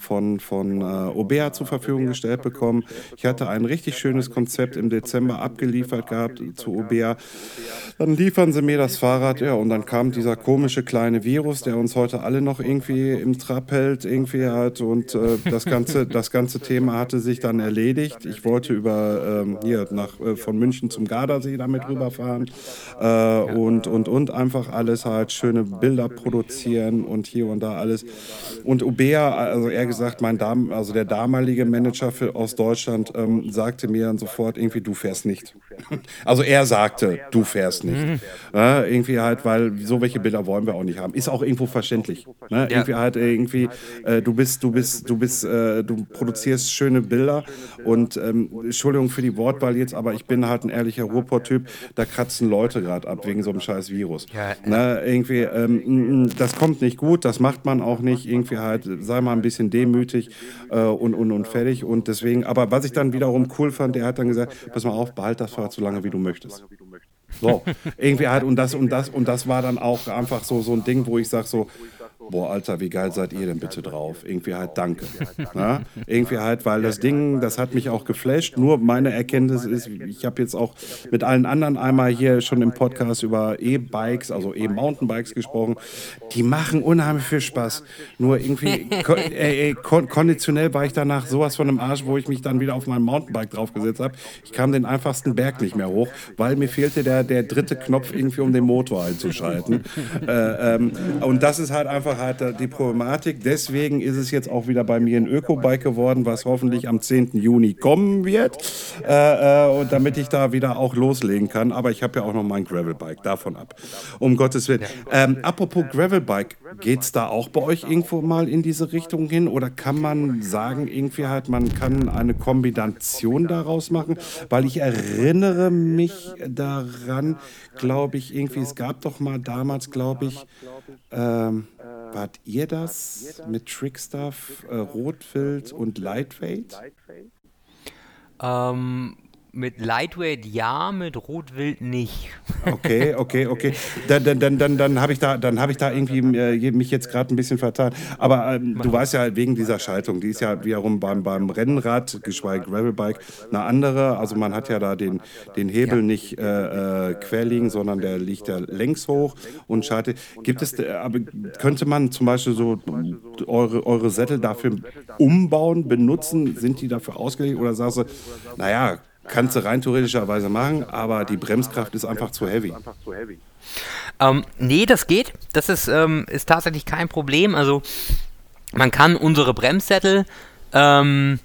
von, von äh, Obea zur Verfügung gestellt bekommen. Ich hatte ein richtig schönes Konzept im Dezember abgeliefert gehabt zu Obea. Dann liefern sie mir das Fahrrad, ja, und dann kam dieser komische kleine Virus, der uns heute alle noch irgendwie im Trab hält, irgendwie halt, und äh, das, ganze, das ganze Thema hatte sich dann erledigt. Ich wollte über ähm, hier nach, äh, von München zum Gardasee damit rüberfahren äh, und, und, und einfach alles halt schöne Bilder produzieren und hier und da alles. Und Obea, also er gesagt, mein Dam also der damalige Manager für, aus Deutschland ähm, sagte mir dann sofort irgendwie, du fährst nicht. [LAUGHS] Also er sagte, du fährst nicht. Mhm. Äh, irgendwie halt, weil so welche Bilder wollen wir auch nicht haben. Ist auch irgendwo verständlich. Ne? Ja. Irgendwie halt irgendwie, äh, du bist, du bist, du bist, äh, du produzierst schöne Bilder und ähm, Entschuldigung für die Wortwahl jetzt, aber ich bin halt ein ehrlicher Ruhrpott-Typ, da kratzen Leute gerade ab wegen so einem scheiß Virus. Ja, ne? Irgendwie, ähm, das kommt nicht gut, das macht man auch nicht. Irgendwie halt, sei mal ein bisschen demütig äh, und, und, und fertig. Und deswegen, aber was ich dann wiederum cool fand, der hat dann gesagt, pass mal auf, behalt das Fahrrad so lange, wie du möchtest. So, irgendwie halt, und das und das und das war dann auch einfach so, so ein Ding, wo ich sage so, boah, Alter, wie geil seid ihr denn bitte drauf? Irgendwie halt danke. Ja? Irgendwie halt, weil das Ding, das hat mich auch geflasht. Nur meine Erkenntnis ist, ich habe jetzt auch mit allen anderen einmal hier schon im Podcast über E-Bikes, also E-Mountainbikes gesprochen. Die machen unheimlich viel Spaß. Nur irgendwie äh, [LAUGHS] äh, kon konditionell war ich danach sowas von einem Arsch, wo ich mich dann wieder auf mein Mountainbike draufgesetzt habe. Ich kam den einfachsten Berg nicht mehr hoch, weil mir fehlte der, der dritte Knopf irgendwie, um den Motor einzuschalten. [LAUGHS] äh, ähm, und das ist halt einfach halt die Problematik. Deswegen ist es jetzt auch wieder bei mir ein Öko-Bike geworden, was hoffentlich am 10. Juni kommen wird, äh, äh, und damit ich da wieder auch loslegen kann. Aber ich habe ja auch noch mein Gravel-Bike, davon ab. Um Gottes Willen. Ähm, apropos Gravel-Bike, geht es da auch bei euch irgendwo mal in diese Richtung hin? Oder kann man sagen, irgendwie halt, man kann eine Kombination daraus machen? Weil ich erinnere mich daran, glaube ich, irgendwie, es gab doch mal damals, glaube ich, ähm, Wart ihr das mit Trickstuff, äh, Rotwild und Lightweight? Ähm, Mit Lightweight ja, mit Rotwild nicht. Okay, okay, okay. Dann, dann, dann, dann, dann habe ich da, dann habe ich da irgendwie äh, mich jetzt gerade ein bisschen vertan. Aber ähm, du weißt ja wegen dieser Schaltung, die ist ja wiederum beim, beim Rennrad, geschweige Gravelbike, eine andere. Also man hat ja da den, den Hebel ja. nicht äh, äh, quer liegen, sondern der liegt ja längs hoch und schaltet. Gibt es, äh, aber könnte man zum Beispiel so eure, eure Sättel dafür umbauen, benutzen? Sind die dafür ausgelegt oder sagst du, naja, Kannst du rein theoretischerweise machen, aber die Bremskraft ist einfach zu heavy. Ähm, nee, das geht. Das ist, ähm, ist tatsächlich kein Problem. Also man kann unsere Bremssättel ähm,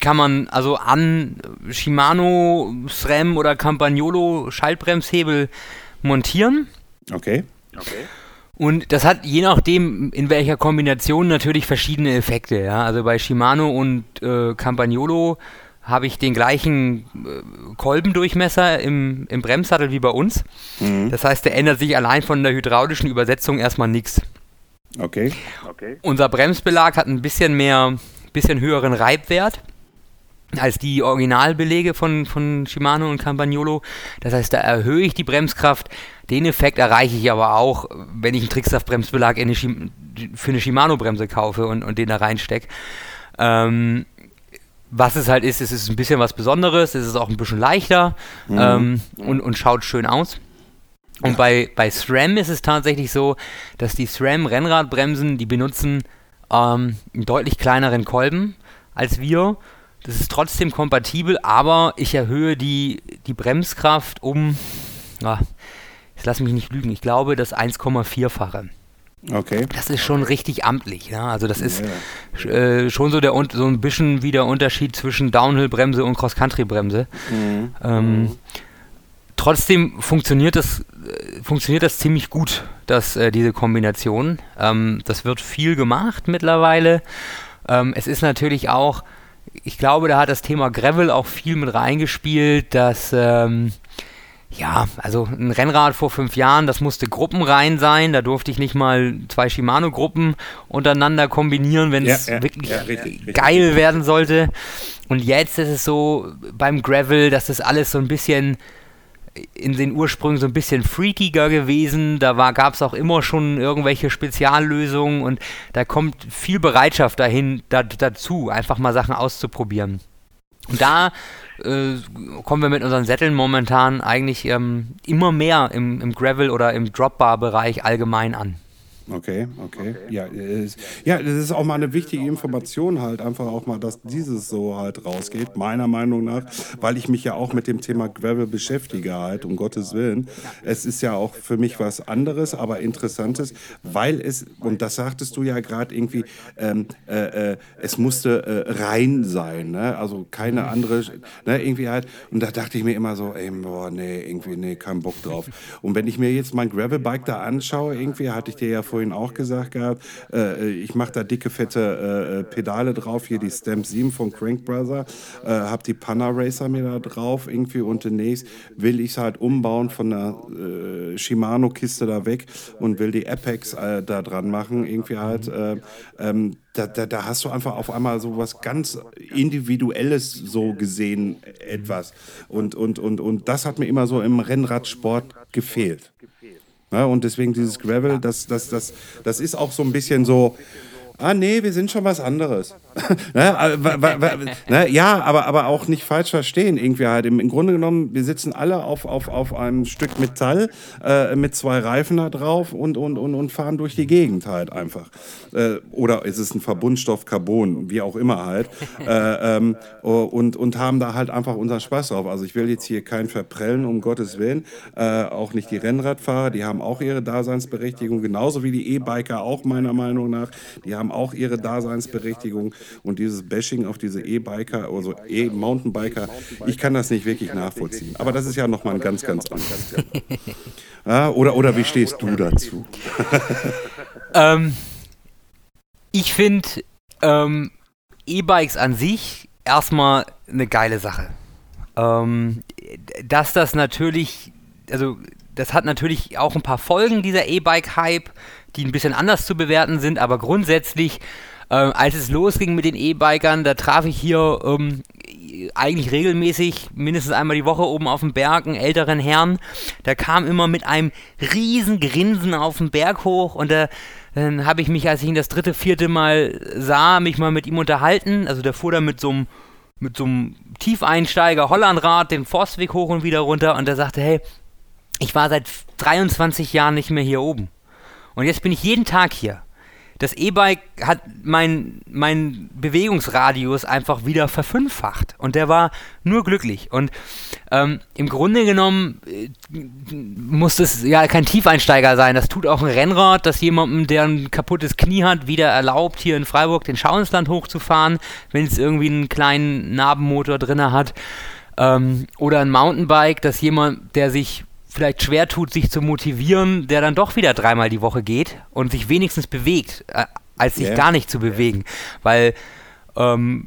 kann man also an Shimano, SRAM oder Campagnolo Schaltbremshebel montieren. Okay. Okay. Und das hat je nachdem, in welcher Kombination natürlich verschiedene Effekte. Ja? Also bei Shimano und äh, Campagnolo habe ich den gleichen äh, Kolbendurchmesser im, im Bremssattel wie bei uns. Mhm. Das heißt, der ändert sich allein von der hydraulischen Übersetzung erstmal nichts. Okay. okay. Unser Bremsbelag hat ein bisschen mehr, bisschen höheren Reibwert als die Originalbelege von, von Shimano und Campagnolo. Das heißt, da erhöhe ich die Bremskraft. Den Effekt erreiche ich aber auch, wenn ich einen Tricksaft-Bremsbelag für eine Shimano-Bremse kaufe und, und den da reinstecke. Ähm, was es halt ist, es ist ein bisschen was Besonderes, es ist auch ein bisschen leichter mhm. ähm, und, und schaut schön aus. Und bei, bei SRAM ist es tatsächlich so, dass die SRAM-Rennradbremsen, die benutzen ähm, einen deutlich kleineren Kolben als wir. Das ist trotzdem kompatibel, aber ich erhöhe die, die Bremskraft um, ah, ich lasse mich nicht lügen, ich glaube das 1,4-fache. Okay. Das ist schon richtig amtlich. Ja? Also das ist ja. äh, schon so, der, so ein bisschen wie der Unterschied zwischen Downhill-Bremse und Cross-Country-Bremse. Mhm. Ähm, mhm. Trotzdem funktioniert das, äh, funktioniert das ziemlich gut, dass, äh, diese Kombination. Ähm, das wird viel gemacht mittlerweile. Ähm, es ist natürlich auch, ich glaube, da hat das Thema Gravel auch viel mit reingespielt, dass ähm, ja, also ein Rennrad vor fünf Jahren, das musste gruppenrein sein. Da durfte ich nicht mal zwei Shimano-Gruppen untereinander kombinieren, wenn es ja, ja, wirklich ja, richtig, geil richtig. werden sollte. Und jetzt ist es so beim Gravel, dass das alles so ein bisschen in den Ursprüngen so ein bisschen freakiger gewesen. Da gab es auch immer schon irgendwelche Speziallösungen und da kommt viel Bereitschaft dahin da, dazu, einfach mal Sachen auszuprobieren. Und da äh, kommen wir mit unseren Sätteln momentan eigentlich ähm, immer mehr im, im Gravel- oder im Dropbar-Bereich allgemein an. Okay, okay. Ja, äh, ja, das ist auch mal eine wichtige Information halt, einfach auch mal, dass dieses so halt rausgeht, meiner Meinung nach, weil ich mich ja auch mit dem Thema Gravel beschäftige halt, um Gottes Willen. Es ist ja auch für mich was anderes, aber interessantes, weil es, und das sagtest du ja gerade irgendwie, ähm, äh, äh, es musste äh, rein sein, ne? also keine andere, ne? irgendwie halt, und da dachte ich mir immer so, ey, boah, nee, irgendwie, nee, kein Bock drauf. Und wenn ich mir jetzt mein Gravelbike da anschaue, irgendwie hatte ich dir ja vorhin vorhin auch gesagt gehabt, äh, ich mache da dicke, fette äh, Pedale drauf, hier die Stamp 7 von Crank Brother, äh, habe die Panna Racer mir da drauf irgendwie und demnächst will ich es halt umbauen von der äh, Shimano-Kiste da weg und will die Apex äh, da dran machen, irgendwie halt. Äh, ähm, da, da, da, hast du einfach auf einmal so was ganz Individuelles so gesehen, etwas. Und, und, und, und das hat mir immer so im Rennradsport gefehlt. Ja, und deswegen dieses Gravel, das, das, das, das ist auch so ein bisschen so, ah nee, wir sind schon was anderes. [LAUGHS] ne, ne, ja, aber, aber auch nicht falsch verstehen. Irgendwie halt. Im, Im, Grunde genommen, wir sitzen alle auf, auf, auf einem Stück Metall äh, mit zwei Reifen da drauf und, und, und, und fahren durch die Gegend halt einfach. Äh, oder ist es ein Verbundstoff Carbon, wie auch immer halt. Äh, ähm, und, und haben da halt einfach unseren Spaß drauf. Also ich will jetzt hier keinen verprellen, um Gottes Willen. Äh, auch nicht die Rennradfahrer, die haben auch ihre Daseinsberechtigung, genauso wie die E-Biker auch meiner Meinung nach. Die haben auch ihre Daseinsberechtigung. Und dieses Bashing auf diese E-Biker, also E-Mountainbiker, ich kann das nicht wirklich nachvollziehen. Aber das ist ja nochmal ein ganz, ganz anderes Thema. Ja, oder, oder wie stehst du dazu? [LAUGHS] ähm, ich finde ähm, E-Bikes an sich erstmal eine geile Sache. Ähm, dass das natürlich, also das hat natürlich auch ein paar Folgen, dieser E-Bike-Hype, die ein bisschen anders zu bewerten sind, aber grundsätzlich, äh, als es losging mit den E-Bikern, da traf ich hier ähm, eigentlich regelmäßig, mindestens einmal die Woche oben auf dem Berg, einen älteren Herrn, der kam immer mit einem riesen Grinsen auf den Berg hoch und der dann habe ich mich, als ich ihn das dritte, vierte Mal sah, mich mal mit ihm unterhalten. Also der fuhr da mit so einem mit so einem Tiefeinsteiger Hollandrad den Forstweg hoch und wieder runter und er sagte, hey, ich war seit 23 Jahren nicht mehr hier oben. Und jetzt bin ich jeden Tag hier das E-Bike hat mein, mein Bewegungsradius einfach wieder verfünffacht. Und der war nur glücklich. Und ähm, im Grunde genommen äh, muss es ja kein Tiefeinsteiger sein. Das tut auch ein Rennrad, das jemandem, der ein kaputtes Knie hat, wieder erlaubt, hier in Freiburg den Schauinsland hochzufahren, wenn es irgendwie einen kleinen Narbenmotor drin hat. Ähm, oder ein Mountainbike, das jemand, der sich vielleicht schwer tut, sich zu motivieren, der dann doch wieder dreimal die Woche geht und sich wenigstens bewegt, äh, als sich yeah. gar nicht zu bewegen. Weil ähm,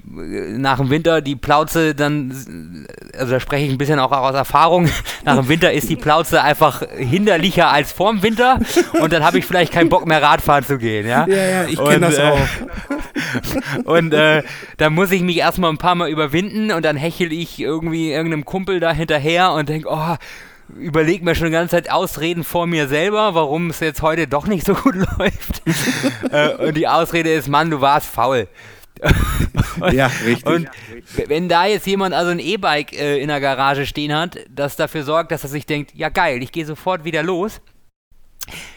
nach dem Winter die Plauze dann, also da spreche ich ein bisschen auch aus Erfahrung, [LAUGHS] nach dem Winter ist die Plauze einfach hinderlicher als vorm Winter und dann habe ich vielleicht keinen Bock mehr Radfahren zu gehen. Ja, ja, ja ich kenne das äh, auch. [LAUGHS] und äh, dann muss ich mich erstmal ein paar Mal überwinden und dann hechel ich irgendwie irgendeinem Kumpel da hinterher und denke, oh, überlege mir schon die ganze Zeit Ausreden vor mir selber, warum es jetzt heute doch nicht so gut [LAUGHS] läuft. äh, und die Ausrede ist, Mann, du warst faul. [LAUGHS] und, ja, richtig. Und wenn da jetzt jemand also ein E-Bike äh, in der Garage stehen hat, das dafür sorgt, dass er sich denkt, ja geil, ich gehe sofort wieder los,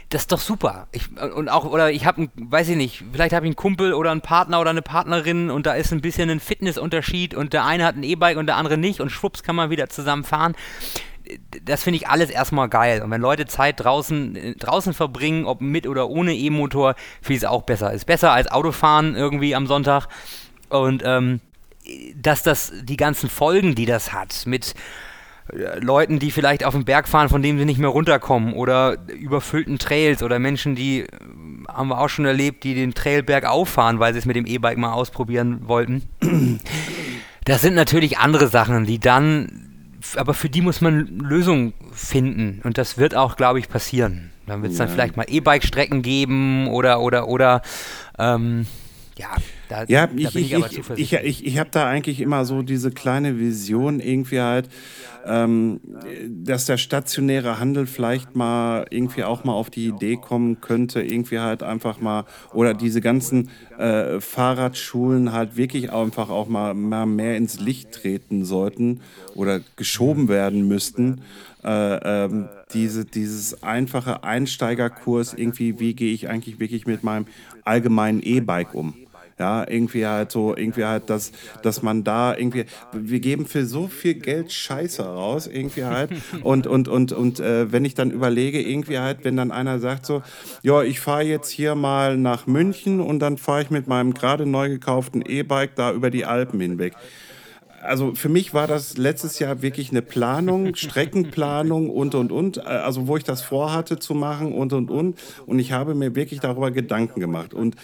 das ist doch super. Ich, und auch, oder ich habe, weiß ich nicht, vielleicht habe ich einen Kumpel oder einen Partner oder eine Partnerin und da ist ein bisschen ein Fitnessunterschied und der eine hat ein E-Bike und der andere nicht und schwupps kann man wieder zusammen fahren das finde ich alles erstmal geil. Und wenn Leute Zeit draußen, äh, draußen verbringen, ob mit oder ohne E-Motor, finde ich es auch besser. Ist besser als Autofahren irgendwie am Sonntag. Und ähm, dass das die ganzen Folgen, die das hat, mit äh, Leuten, die vielleicht auf den Berg fahren, von denen sie nicht mehr runterkommen, oder überfüllten Trails oder Menschen, die äh, haben wir auch schon erlebt, die den Trail bergauf fahren, weil sie es mit dem E-Bike mal ausprobieren wollten. [CLEARS THROAT] Das sind natürlich andere Sachen, die dann aber für die muss man Lösungen finden und das wird auch, glaube ich, passieren. Dann wird es ja. dann vielleicht mal E-Bike-Strecken geben oder, oder, oder, ähm, ja, da, ja, da ich, ich, ich. Ich, ich, ich habe da eigentlich immer so diese kleine Vision irgendwie halt, ähm, dass der stationäre Handel vielleicht mal irgendwie auch mal auf die Idee kommen könnte, irgendwie halt einfach mal, oder diese ganzen äh, Fahrradschulen halt wirklich einfach auch mal, mal mehr ins Licht treten sollten oder geschoben werden müssten. Äh, ähm, diese, dieses einfache Einsteigerkurs, irgendwie, wie gehe ich eigentlich wirklich mit meinem allgemeinen E-Bike um? Ja, irgendwie halt so, irgendwie halt, dass, dass man da irgendwie, wir geben für so viel Geld Scheiße raus, irgendwie halt. Und, und, und, und äh, wenn ich dann überlege, irgendwie halt, wenn dann einer sagt so, ja, ich fahre jetzt hier mal nach München und dann fahre ich mit meinem gerade neu gekauften E-Bike da über die Alpen hinweg also für mich war das letztes Jahr wirklich eine Planung, [LAUGHS] Streckenplanung und, und, und, äh, also wo ich das vorhatte zu machen und, und, und. Und ich habe mir wirklich darüber Gedanken gemacht. Und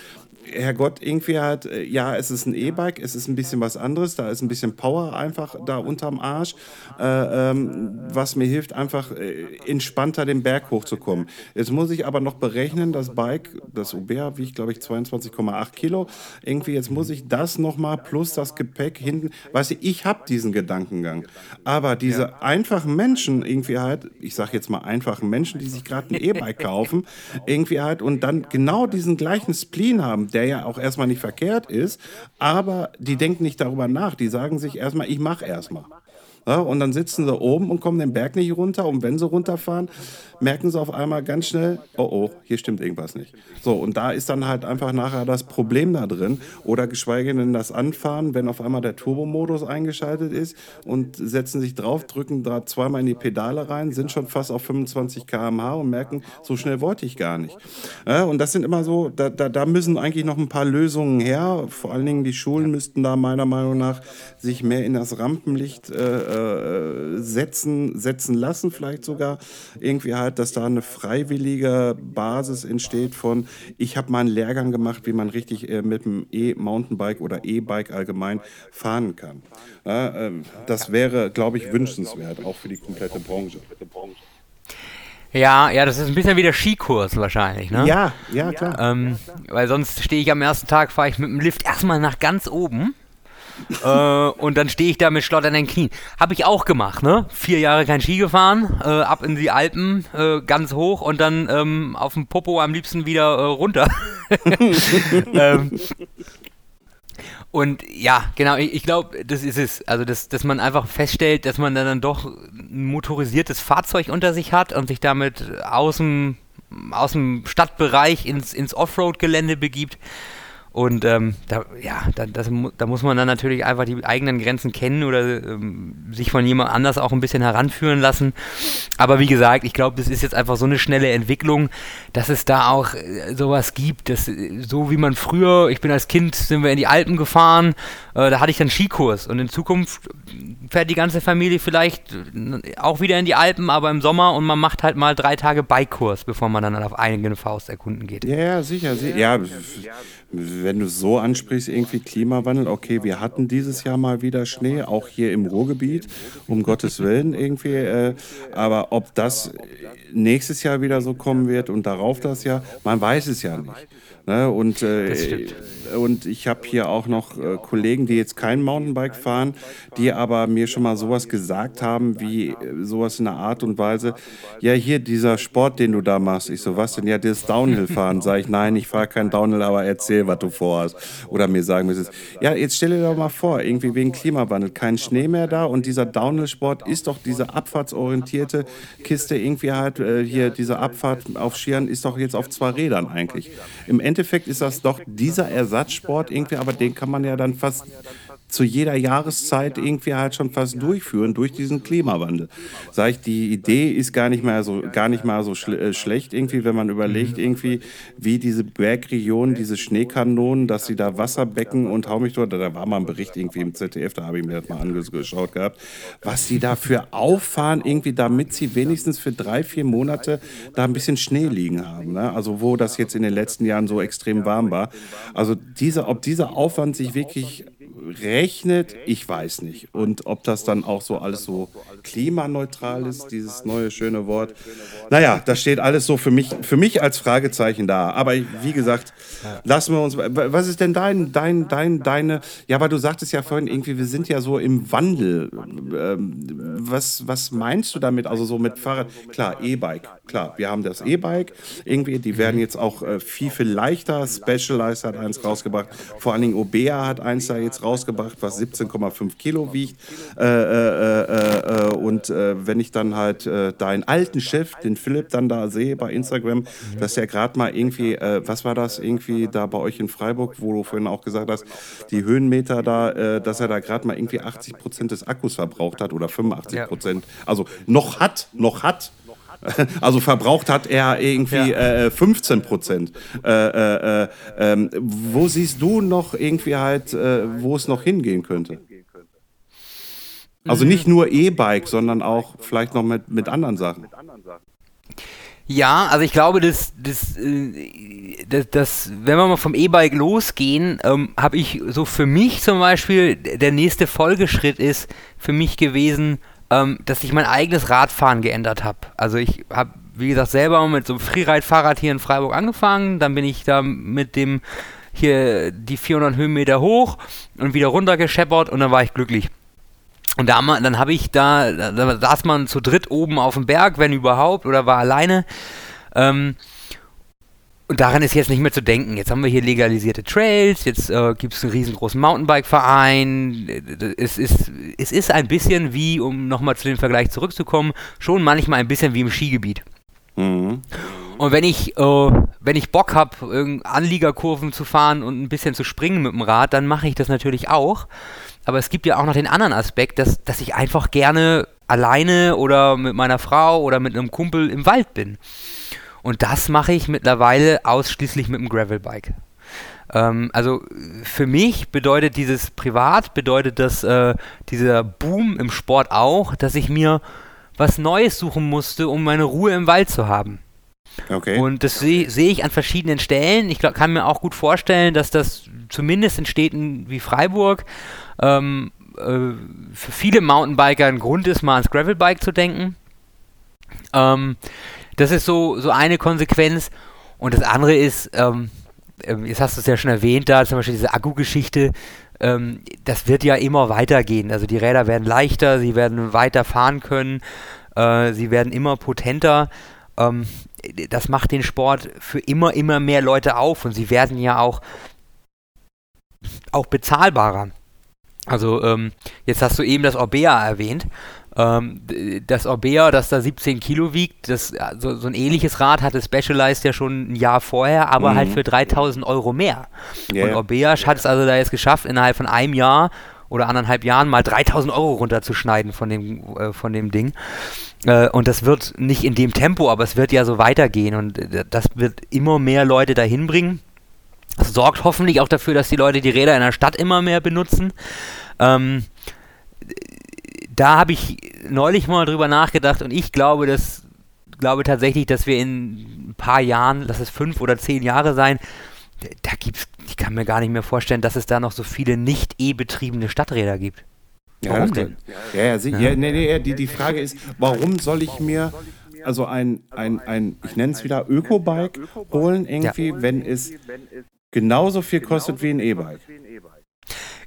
Herrgott, irgendwie hat, äh, ja, es ist ein E-Bike, es ist ein bisschen was anderes, da ist ein bisschen Power einfach da unterm Arsch, äh, ähm, was mir hilft, einfach äh, entspannter den Berg hochzukommen. Jetzt muss ich aber noch berechnen, das Bike, das Uber wiegt, glaube ich, 22,8 Kilo. Irgendwie, jetzt muss ich das nochmal plus das Gepäck hinten, weißt du, ich habe diesen Gedankengang. Aber diese ja. einfachen Menschen, irgendwie halt, ich sage jetzt mal einfachen Menschen, die sich gerade ein E-Bike kaufen, irgendwie halt und dann genau diesen gleichen Spleen haben, der ja auch erstmal nicht verkehrt ist, aber die denken nicht darüber nach. Die sagen sich erstmal, ich mache erstmal. Und dann sitzen sie oben und kommen den Berg nicht runter. Und wenn sie runterfahren, merken sie auf einmal ganz schnell, oh oh, hier stimmt irgendwas nicht. So, und da ist dann halt einfach nachher das Problem da drin. Oder geschweige denn das Anfahren, wenn auf einmal der Turbomodus eingeschaltet ist und setzen sich drauf, drücken da zweimal in die Pedale rein, sind schon fast auf 25 km/h und merken, so schnell wollte ich gar nicht. Und das sind immer so, da, da, da müssen eigentlich noch ein paar Lösungen her. Vor allen Dingen die Schulen müssten da meiner Meinung nach sich mehr in das Rampenlicht äh, äh, setzen, setzen lassen, vielleicht sogar. Irgendwie halt, dass da eine freiwillige Basis entsteht von, ich habe mal einen Lehrgang gemacht, wie man richtig äh, mit dem E-Mountainbike oder E-Bike allgemein fahren kann. Ja, äh, das wäre, glaube ich, wünschenswert, auch für die komplette Branche. Ja, ja, das ist ein bisschen wie der Skikurs wahrscheinlich, ne? Ja, ja, klar. Ähm, weil sonst stehe ich am ersten Tag, fahre ich mit dem Lift erstmal nach ganz oben äh, und dann stehe ich da mit schlotternden Knien. Habe ich auch gemacht, ne? Vier Jahre kein Ski gefahren, äh, ab in die Alpen, äh, ganz hoch und dann ähm, auf dem Popo am liebsten wieder äh, runter. [LAUGHS] ähm, und ja, genau, ich, ich glaube, das ist es. Also, dass, dass man einfach feststellt, dass man dann doch ein motorisiertes Fahrzeug unter sich hat und sich damit aus dem, aus dem Stadtbereich ins, ins Offroad-Gelände begibt. Und ähm, da, ja, da, das, da muss man dann natürlich einfach die eigenen Grenzen kennen oder ähm, sich von jemand anders auch ein bisschen heranführen lassen. Aber wie gesagt, ich glaube, das ist jetzt einfach so eine schnelle Entwicklung, dass es da auch äh, sowas gibt. Dass, äh, so wie man früher, ich bin als Kind, sind wir in die Alpen gefahren, äh, da hatte ich dann Skikurs. Und in Zukunft fährt die ganze Familie vielleicht äh, auch wieder in die Alpen, aber im Sommer und man macht halt mal drei Tage Bikekurs, bevor man dann auf eigene Faust erkunden geht. Ja, sicher. sicher. Ja, wenn du so ansprichst, irgendwie Klimawandel, okay, wir hatten dieses Jahr mal wieder Schnee, auch hier im Ruhrgebiet, um Gottes Willen irgendwie. Äh, aber ob das nächstes Jahr wieder so kommen wird und darauf das Jahr, man weiß es ja nicht. Ne? Und, äh, und ich habe hier auch noch äh, Kollegen, die jetzt kein Mountainbike fahren, die aber mir schon mal sowas gesagt haben, wie äh, sowas in der Art und Weise, ja, hier dieser Sport, den du da machst. Ich so, was denn? Ja, das Downhill-Fahren. Sag ich, nein, ich fahre kein Downhill, aber erzähl, was du vorhast. Oder mir sagen müsstest, ja, jetzt stell dir doch mal vor, irgendwie wegen Klimawandel, kein Schnee mehr da und dieser Downhill-Sport ist doch diese abfahrtsorientierte Kiste irgendwie halt, äh, hier diese Abfahrt auf Skiern ist doch jetzt auf zwei Rädern eigentlich. Im Endeffekt ist das doch dieser Ersatzsport irgendwie, aber den kann man ja dann fast zu jeder Jahreszeit irgendwie halt schon fast durchführen durch diesen Klimawandel. Sag ich, die Idee ist gar nicht mehr so, gar nicht mal so schle äh, schlecht irgendwie, wenn man überlegt mhm. irgendwie, wie diese Bergregionen, diese Schneekanonen, dass sie da Wasserbecken und hau mich dort, da war mal ein Bericht irgendwie im ZDF, da habe ich mir das mal angeschaut gehabt, was sie dafür auffahren irgendwie, damit sie wenigstens für drei, vier Monate da ein bisschen Schnee liegen haben. Ne? Also wo das jetzt in den letzten Jahren so extrem warm war. Also dieser, ob dieser Aufwand sich wirklich rechnet, ich weiß nicht. Und ob das dann auch so alles so klimaneutral ist, dieses neue schöne Wort. Naja, das steht alles so für mich, für mich als Fragezeichen da. Aber wie gesagt, lassen wir uns. Was ist denn dein, dein, dein, deine. Ja, aber du sagtest ja vorhin irgendwie, wir sind ja so im Wandel. Ähm, was, was meinst du damit? Also so mit Fahrrad. Klar, E-Bike. Klar, wir haben das E-Bike. Irgendwie, die werden jetzt auch äh, viel, viel leichter. Specialized hat eins rausgebracht. Vor allen Dingen Obea hat eins da jetzt rausgebracht, was 17,5 Kilo wiegt. Äh, äh, äh, äh und äh, wenn ich dann halt deinen alten Chef, den Philipp, dann da sehe bei Instagram, dass er gerade mal irgendwie, was war das, irgendwie da bei euch in Freiburg, wo du vorhin auch gesagt hast, die Höhenmeter da, dass er da gerade mal irgendwie 80 Prozent des Akkus verbraucht hat oder 85 Prozent. Also noch hat, noch hat. [LAUGHS] Also verbraucht hat er irgendwie ja. äh, 15 Prozent. Äh, äh, äh, wo siehst du noch irgendwie halt, äh, wo es noch hingehen könnte? Also nicht nur E-Bike, sondern auch vielleicht noch mit, mit anderen Sachen. Ja, also ich glaube, dass, dass, äh, dass, dass wenn wir mal vom E-Bike losgehen, ähm, habe ich so für mich zum Beispiel, der nächste Folgeschritt ist für mich gewesen, ähm, dass ich mein eigenes Radfahren geändert habe. Also ich habe, wie gesagt, selber mit so einem Freeride-Fahrrad hier in Freiburg angefangen. Dann bin ich da mit dem hier die 400 Höhenmeter hoch und wieder runter gescheppert und dann war ich glücklich. Und da, dann habe ich da, da saß man zu dritt oben auf dem Berg, wenn überhaupt, oder war alleine. Ähm, und daran ist jetzt nicht mehr zu denken. Jetzt haben wir hier legalisierte Trails, jetzt äh, gibt es einen riesengroßen Mountainbike-Verein. Es ist, es ist ein bisschen wie, um nochmal zu dem Vergleich zurückzukommen, schon manchmal ein bisschen wie im Skigebiet. Mhm. Und wenn ich, äh, wenn ich Bock habe, Anliegerkurven zu fahren und ein bisschen zu springen mit dem Rad, dann mache ich das natürlich auch. Aber es gibt ja auch noch den anderen Aspekt, dass, dass ich einfach gerne alleine oder mit meiner Frau oder mit einem Kumpel im Wald bin. Und das mache ich mittlerweile ausschließlich mit dem Gravelbike. Ähm, also für mich bedeutet dieses Privat, bedeutet das äh, dieser Boom im Sport auch, dass ich mir was Neues suchen musste, um meine Ruhe im Wald zu haben. Okay. Und das sehe seh ich an verschiedenen Stellen. Ich glaub, kann mir auch gut vorstellen, dass das zumindest in Städten wie Freiburg ähm, äh, für viele Mountainbiker ein Grund ist, mal ans Gravelbike zu denken. Ähm, das ist so, so eine Konsequenz. Und das andere ist, ähm, ähm jetzt hast du es ja schon erwähnt, da zum Beispiel diese Akku-Geschichte. ähm, das wird ja immer weitergehen. Also die Räder werden leichter, sie werden weiter fahren können, äh, sie werden immer potenter. Ähm, das macht den Sport für immer, immer mehr Leute auf und sie werden ja auch, auch bezahlbarer. Also ähm, jetzt hast du eben das Orbea erwähnt. Ähm, das Orbea, das da 17 Kilo wiegt, das, also so ein ähnliches Rad hatte Specialized ja schon ein Jahr vorher, aber mhm. halt für 3000 Euro mehr. Yeah. Und Orbea hat es also da jetzt geschafft, innerhalb von einem Jahr oder anderthalb Jahren mal 3000 Euro runterzuschneiden von dem, äh, von dem Ding. Äh, und das wird nicht in dem Tempo, aber es wird ja so weitergehen und äh, das wird immer mehr Leute dahin bringen. Das sorgt hoffentlich auch dafür, dass die Leute die Räder in der Stadt immer mehr benutzen. Ähm, da habe ich neulich mal drüber nachgedacht und ich glaube, dass glaube tatsächlich, dass wir in ein paar Jahren, lass es fünf oder zehn Jahre sein, da gibt's, ich kann mir gar nicht mehr vorstellen, dass es da noch so viele nicht e-betriebene Stadträder gibt. Warum ja, denn? Ja, ja, sie, ja. nee, nee, die, die Frage ist, warum soll ich mir also ein, ein, ein ich nenne es wieder Öko-Bike holen, irgendwie, wenn es genauso viel kostet wie ein E-Bike?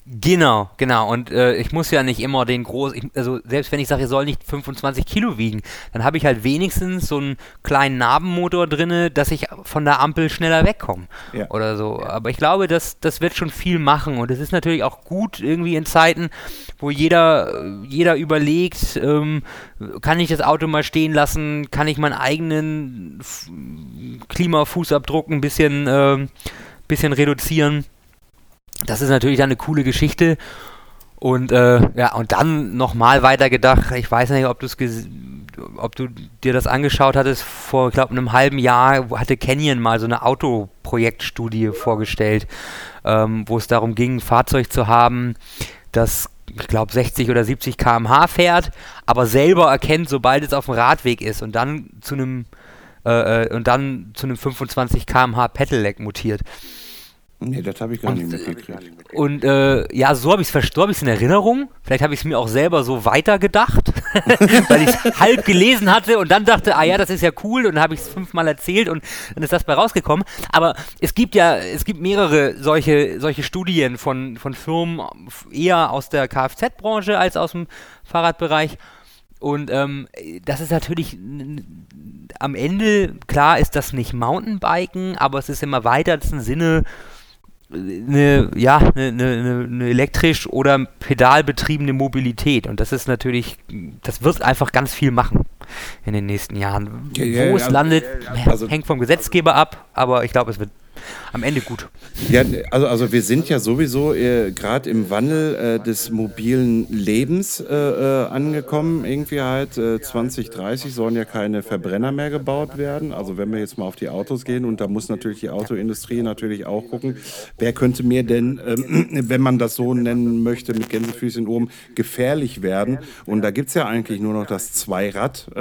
Genau, genau. Und äh, ich muss ja nicht immer den großen, also selbst wenn ich sage, er soll nicht 25 Kilo wiegen, dann habe ich halt wenigstens so einen kleinen Narbenmotor drinne, dass ich von der Ampel schneller wegkomme ja. oder so. Aber ich glaube, das, das wird schon viel machen und es ist natürlich auch gut irgendwie in Zeiten, wo jeder, jeder überlegt, ähm, kann ich das Auto mal stehen lassen, kann ich meinen eigenen Klimafußabdruck ein bisschen, äh, bisschen reduzieren das ist natürlich dann eine coole Geschichte. Und äh, ja, und dann nochmal weitergedacht, ich weiß nicht, ob, ob du dir das angeschaut hattest, vor, ich glaube, einem halben Jahr hatte Canyon mal so eine Autoprojektstudie vorgestellt, ähm, wo es darum ging, ein Fahrzeug zu haben, das, ich glaube, 60 oder 70 km/h fährt, aber selber erkennt, sobald es auf dem Radweg ist und dann zu einem äh, äh und dann zu einem 25 km/h Pedelec mutiert. Nee, das habe ich gar und, nicht mitgekriegt. Und äh, ja, so habe ich es so in Erinnerung. Vielleicht habe ich es mir auch selber so weitergedacht, [LAUGHS] weil ich es halb gelesen hatte und dann dachte, ah ja, das ist ja cool und dann habe ich es fünfmal erzählt und dann ist das bei rausgekommen. Aber es gibt ja, es gibt mehrere solche, solche Studien von, von Firmen, eher aus der Kfz-Branche als aus dem Fahrradbereich. Und ähm, das ist natürlich am Ende, klar ist das nicht Mountainbiken, aber es ist im erweiterten Sinne eine, ja, eine, eine, eine, elektrisch oder pedalbetriebene Mobilität. Und das ist natürlich, das wird einfach ganz viel machen in den nächsten Jahren. Ja, ja, Wo es landet, also, hängt vom Gesetzgeber ab, aber ich glaube, es wird am Ende gut. Ja, also, also wir sind ja sowieso äh, gerade im Wandel äh, des mobilen Lebens äh, äh angekommen. Irgendwie halt 2030 äh, sollen ja keine Verbrenner mehr gebaut werden. Also wenn wir jetzt mal auf die Autos gehen und da muss natürlich die Autoindustrie natürlich auch gucken, wer könnte mir denn, ähm, [CLEARS THROAT] wenn man das so nennen möchte, mit Gänsefüßchen oben, gefährlich werden. Und da gibt es ja eigentlich nur noch das Zweirad, äh,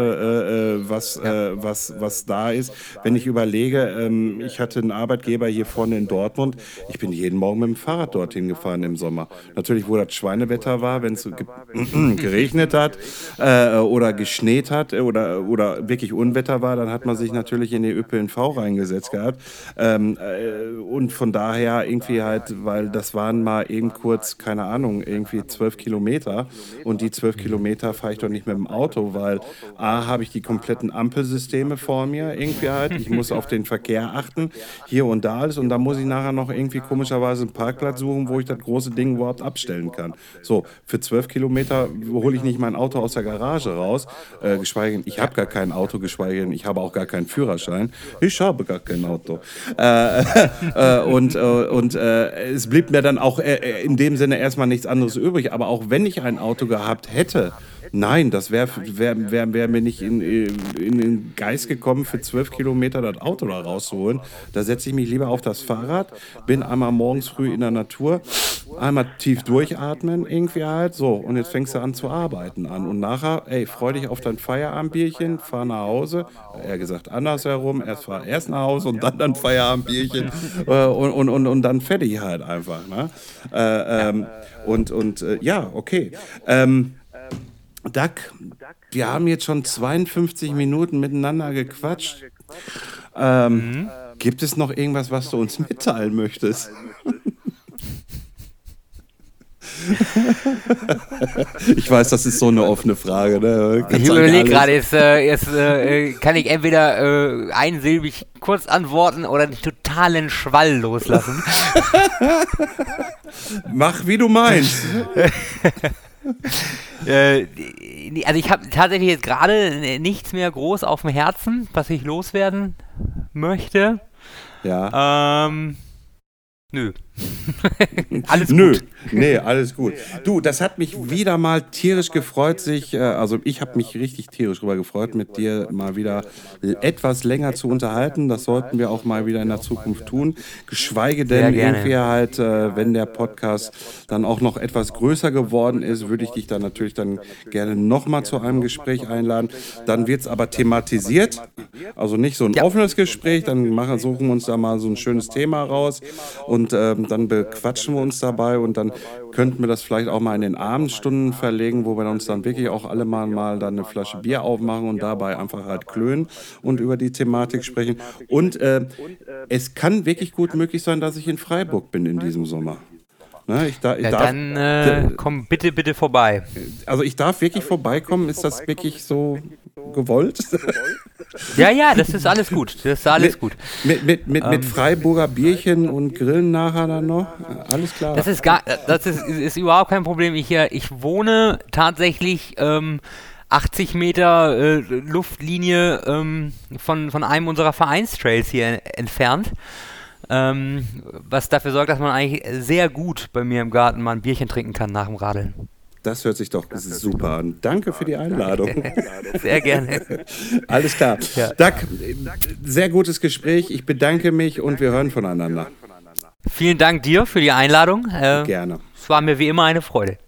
was, was, was da ist. Wenn ich überlege, ähm, ich hatte einen Arbeitgeber, Arbeitgeber hier vorne in Dortmund. Ich bin jeden Morgen mit dem Fahrrad dorthin gefahren im Sommer. Natürlich, wo das Schweinewetter war, wenn es ge [CLEARS THROAT] geregnet hat äh, oder geschneit hat oder, oder wirklich Unwetter war, dann hat man sich natürlich in die ÖPNV reingesetzt gehabt. Ähm, äh, und von daher irgendwie halt, weil das waren mal eben kurz, keine Ahnung, irgendwie zwölf Kilometer. Und die zwölf Kilometer fahre ich doch nicht mit dem Auto, weil A, habe ich die kompletten Ampelsysteme vor mir irgendwie halt. Ich muss auf den Verkehr achten. Hier und da ist und da muss ich nachher noch irgendwie komischerweise einen Parkplatz suchen, wo ich das große Ding überhaupt abstellen kann. So, für zwölf Kilometer hole ich nicht mein Auto aus der Garage raus, äh, geschweige denn, ich habe gar kein Auto, geschweige denn, ich habe auch gar keinen Führerschein. Ich habe gar kein Auto. Äh, [LAUGHS] äh, und äh, und äh, es blieb mir dann auch äh, in dem Sinne erstmal nichts anderes übrig. Aber auch wenn ich ein Auto gehabt hätte, Nein, das wäre wär, wär, wär mir nicht in, in, den Geist gekommen, für zwölf Kilometer das Auto da rauszuholen. Da setze ich mich lieber auf das Fahrrad, bin einmal morgens früh in der Natur, einmal tief durchatmen, irgendwie halt. So, und jetzt fängst du an zu arbeiten an. Und nachher, ey, freu dich auf dein Feierabendbierchen, fahr nach Hause. Er gesagt, andersherum, erst fahr erst nach Hause und dann dein Feierabendbierchen äh, und, und, und, und dann fertig halt einfach. Ne? Äh, ähm, und und äh, ja, okay. Ähm, Duck, wir haben jetzt schon 52 Minuten miteinander gequatscht. Ähm, mhm. Gibt es noch irgendwas, was du uns mitteilen möchtest? [LAUGHS] ich weiß, das ist so eine offene Frage. Ne? ich überlege gerade, jetzt, äh, jetzt äh, kann ich entweder äh, einsilbig kurz antworten oder einen totalen Schwall loslassen. [LAUGHS] Mach, wie du meinst. [LAUGHS] [LAUGHS] äh, also ich habe tatsächlich jetzt gerade nichts mehr groß auf dem Herzen, was ich loswerden möchte. Ja. Ähm, nö. [LAUGHS] alles Nö. gut. Nee, alles gut. Du, das hat mich wieder mal tierisch gefreut, sich, äh, also ich habe mich richtig tierisch darüber gefreut, mit dir mal wieder etwas länger zu unterhalten. Das sollten wir auch mal wieder in der Zukunft tun. Geschweige denn irgendwie halt, äh, wenn der Podcast dann auch noch etwas größer geworden ist, würde ich dich dann natürlich dann gerne nochmal zu einem Gespräch einladen. Dann wird es aber thematisiert, also nicht so ein ja. offenes Gespräch, dann machen, suchen wir uns da mal so ein schönes Thema raus und ähm, dann bequatschen wir uns dabei und dann könnten wir das vielleicht auch mal in den Abendstunden verlegen, wo wir uns dann wirklich auch alle mal, mal dann eine Flasche Bier aufmachen und dabei einfach halt klönen und über die Thematik sprechen. Und äh, es kann wirklich gut möglich sein, dass ich in Freiburg bin in diesem Sommer. Ne, ich da, ich ja, darf, dann äh, komm bitte, bitte vorbei. Also ich darf wirklich vorbeikommen. Ist das wirklich so gewollt? [LAUGHS] Ja, ja, das ist alles gut. Das ist alles mit, gut. Mit, mit, mit, ähm, mit Freiburger Bierchen und Grillen nachher dann noch? Alles klar. Das ist, gar, das ist, ist überhaupt kein Problem. Ich, äh, ich wohne tatsächlich ähm, 80 Meter äh, Luftlinie ähm, von, von einem unserer Vereinstrails hier entfernt. Ähm, was dafür sorgt, dass man eigentlich sehr gut bei mir im Garten mal ein Bierchen trinken kann nach dem Radeln. Das hört sich doch super an. Danke für die Einladung. [LAUGHS] Sehr gerne. Alles klar. Ja. Doug, sehr gutes Gespräch. Ich bedanke mich und wir hören voneinander. Vielen Dank dir für die Einladung. Äh, gerne. Es war mir wie immer eine Freude.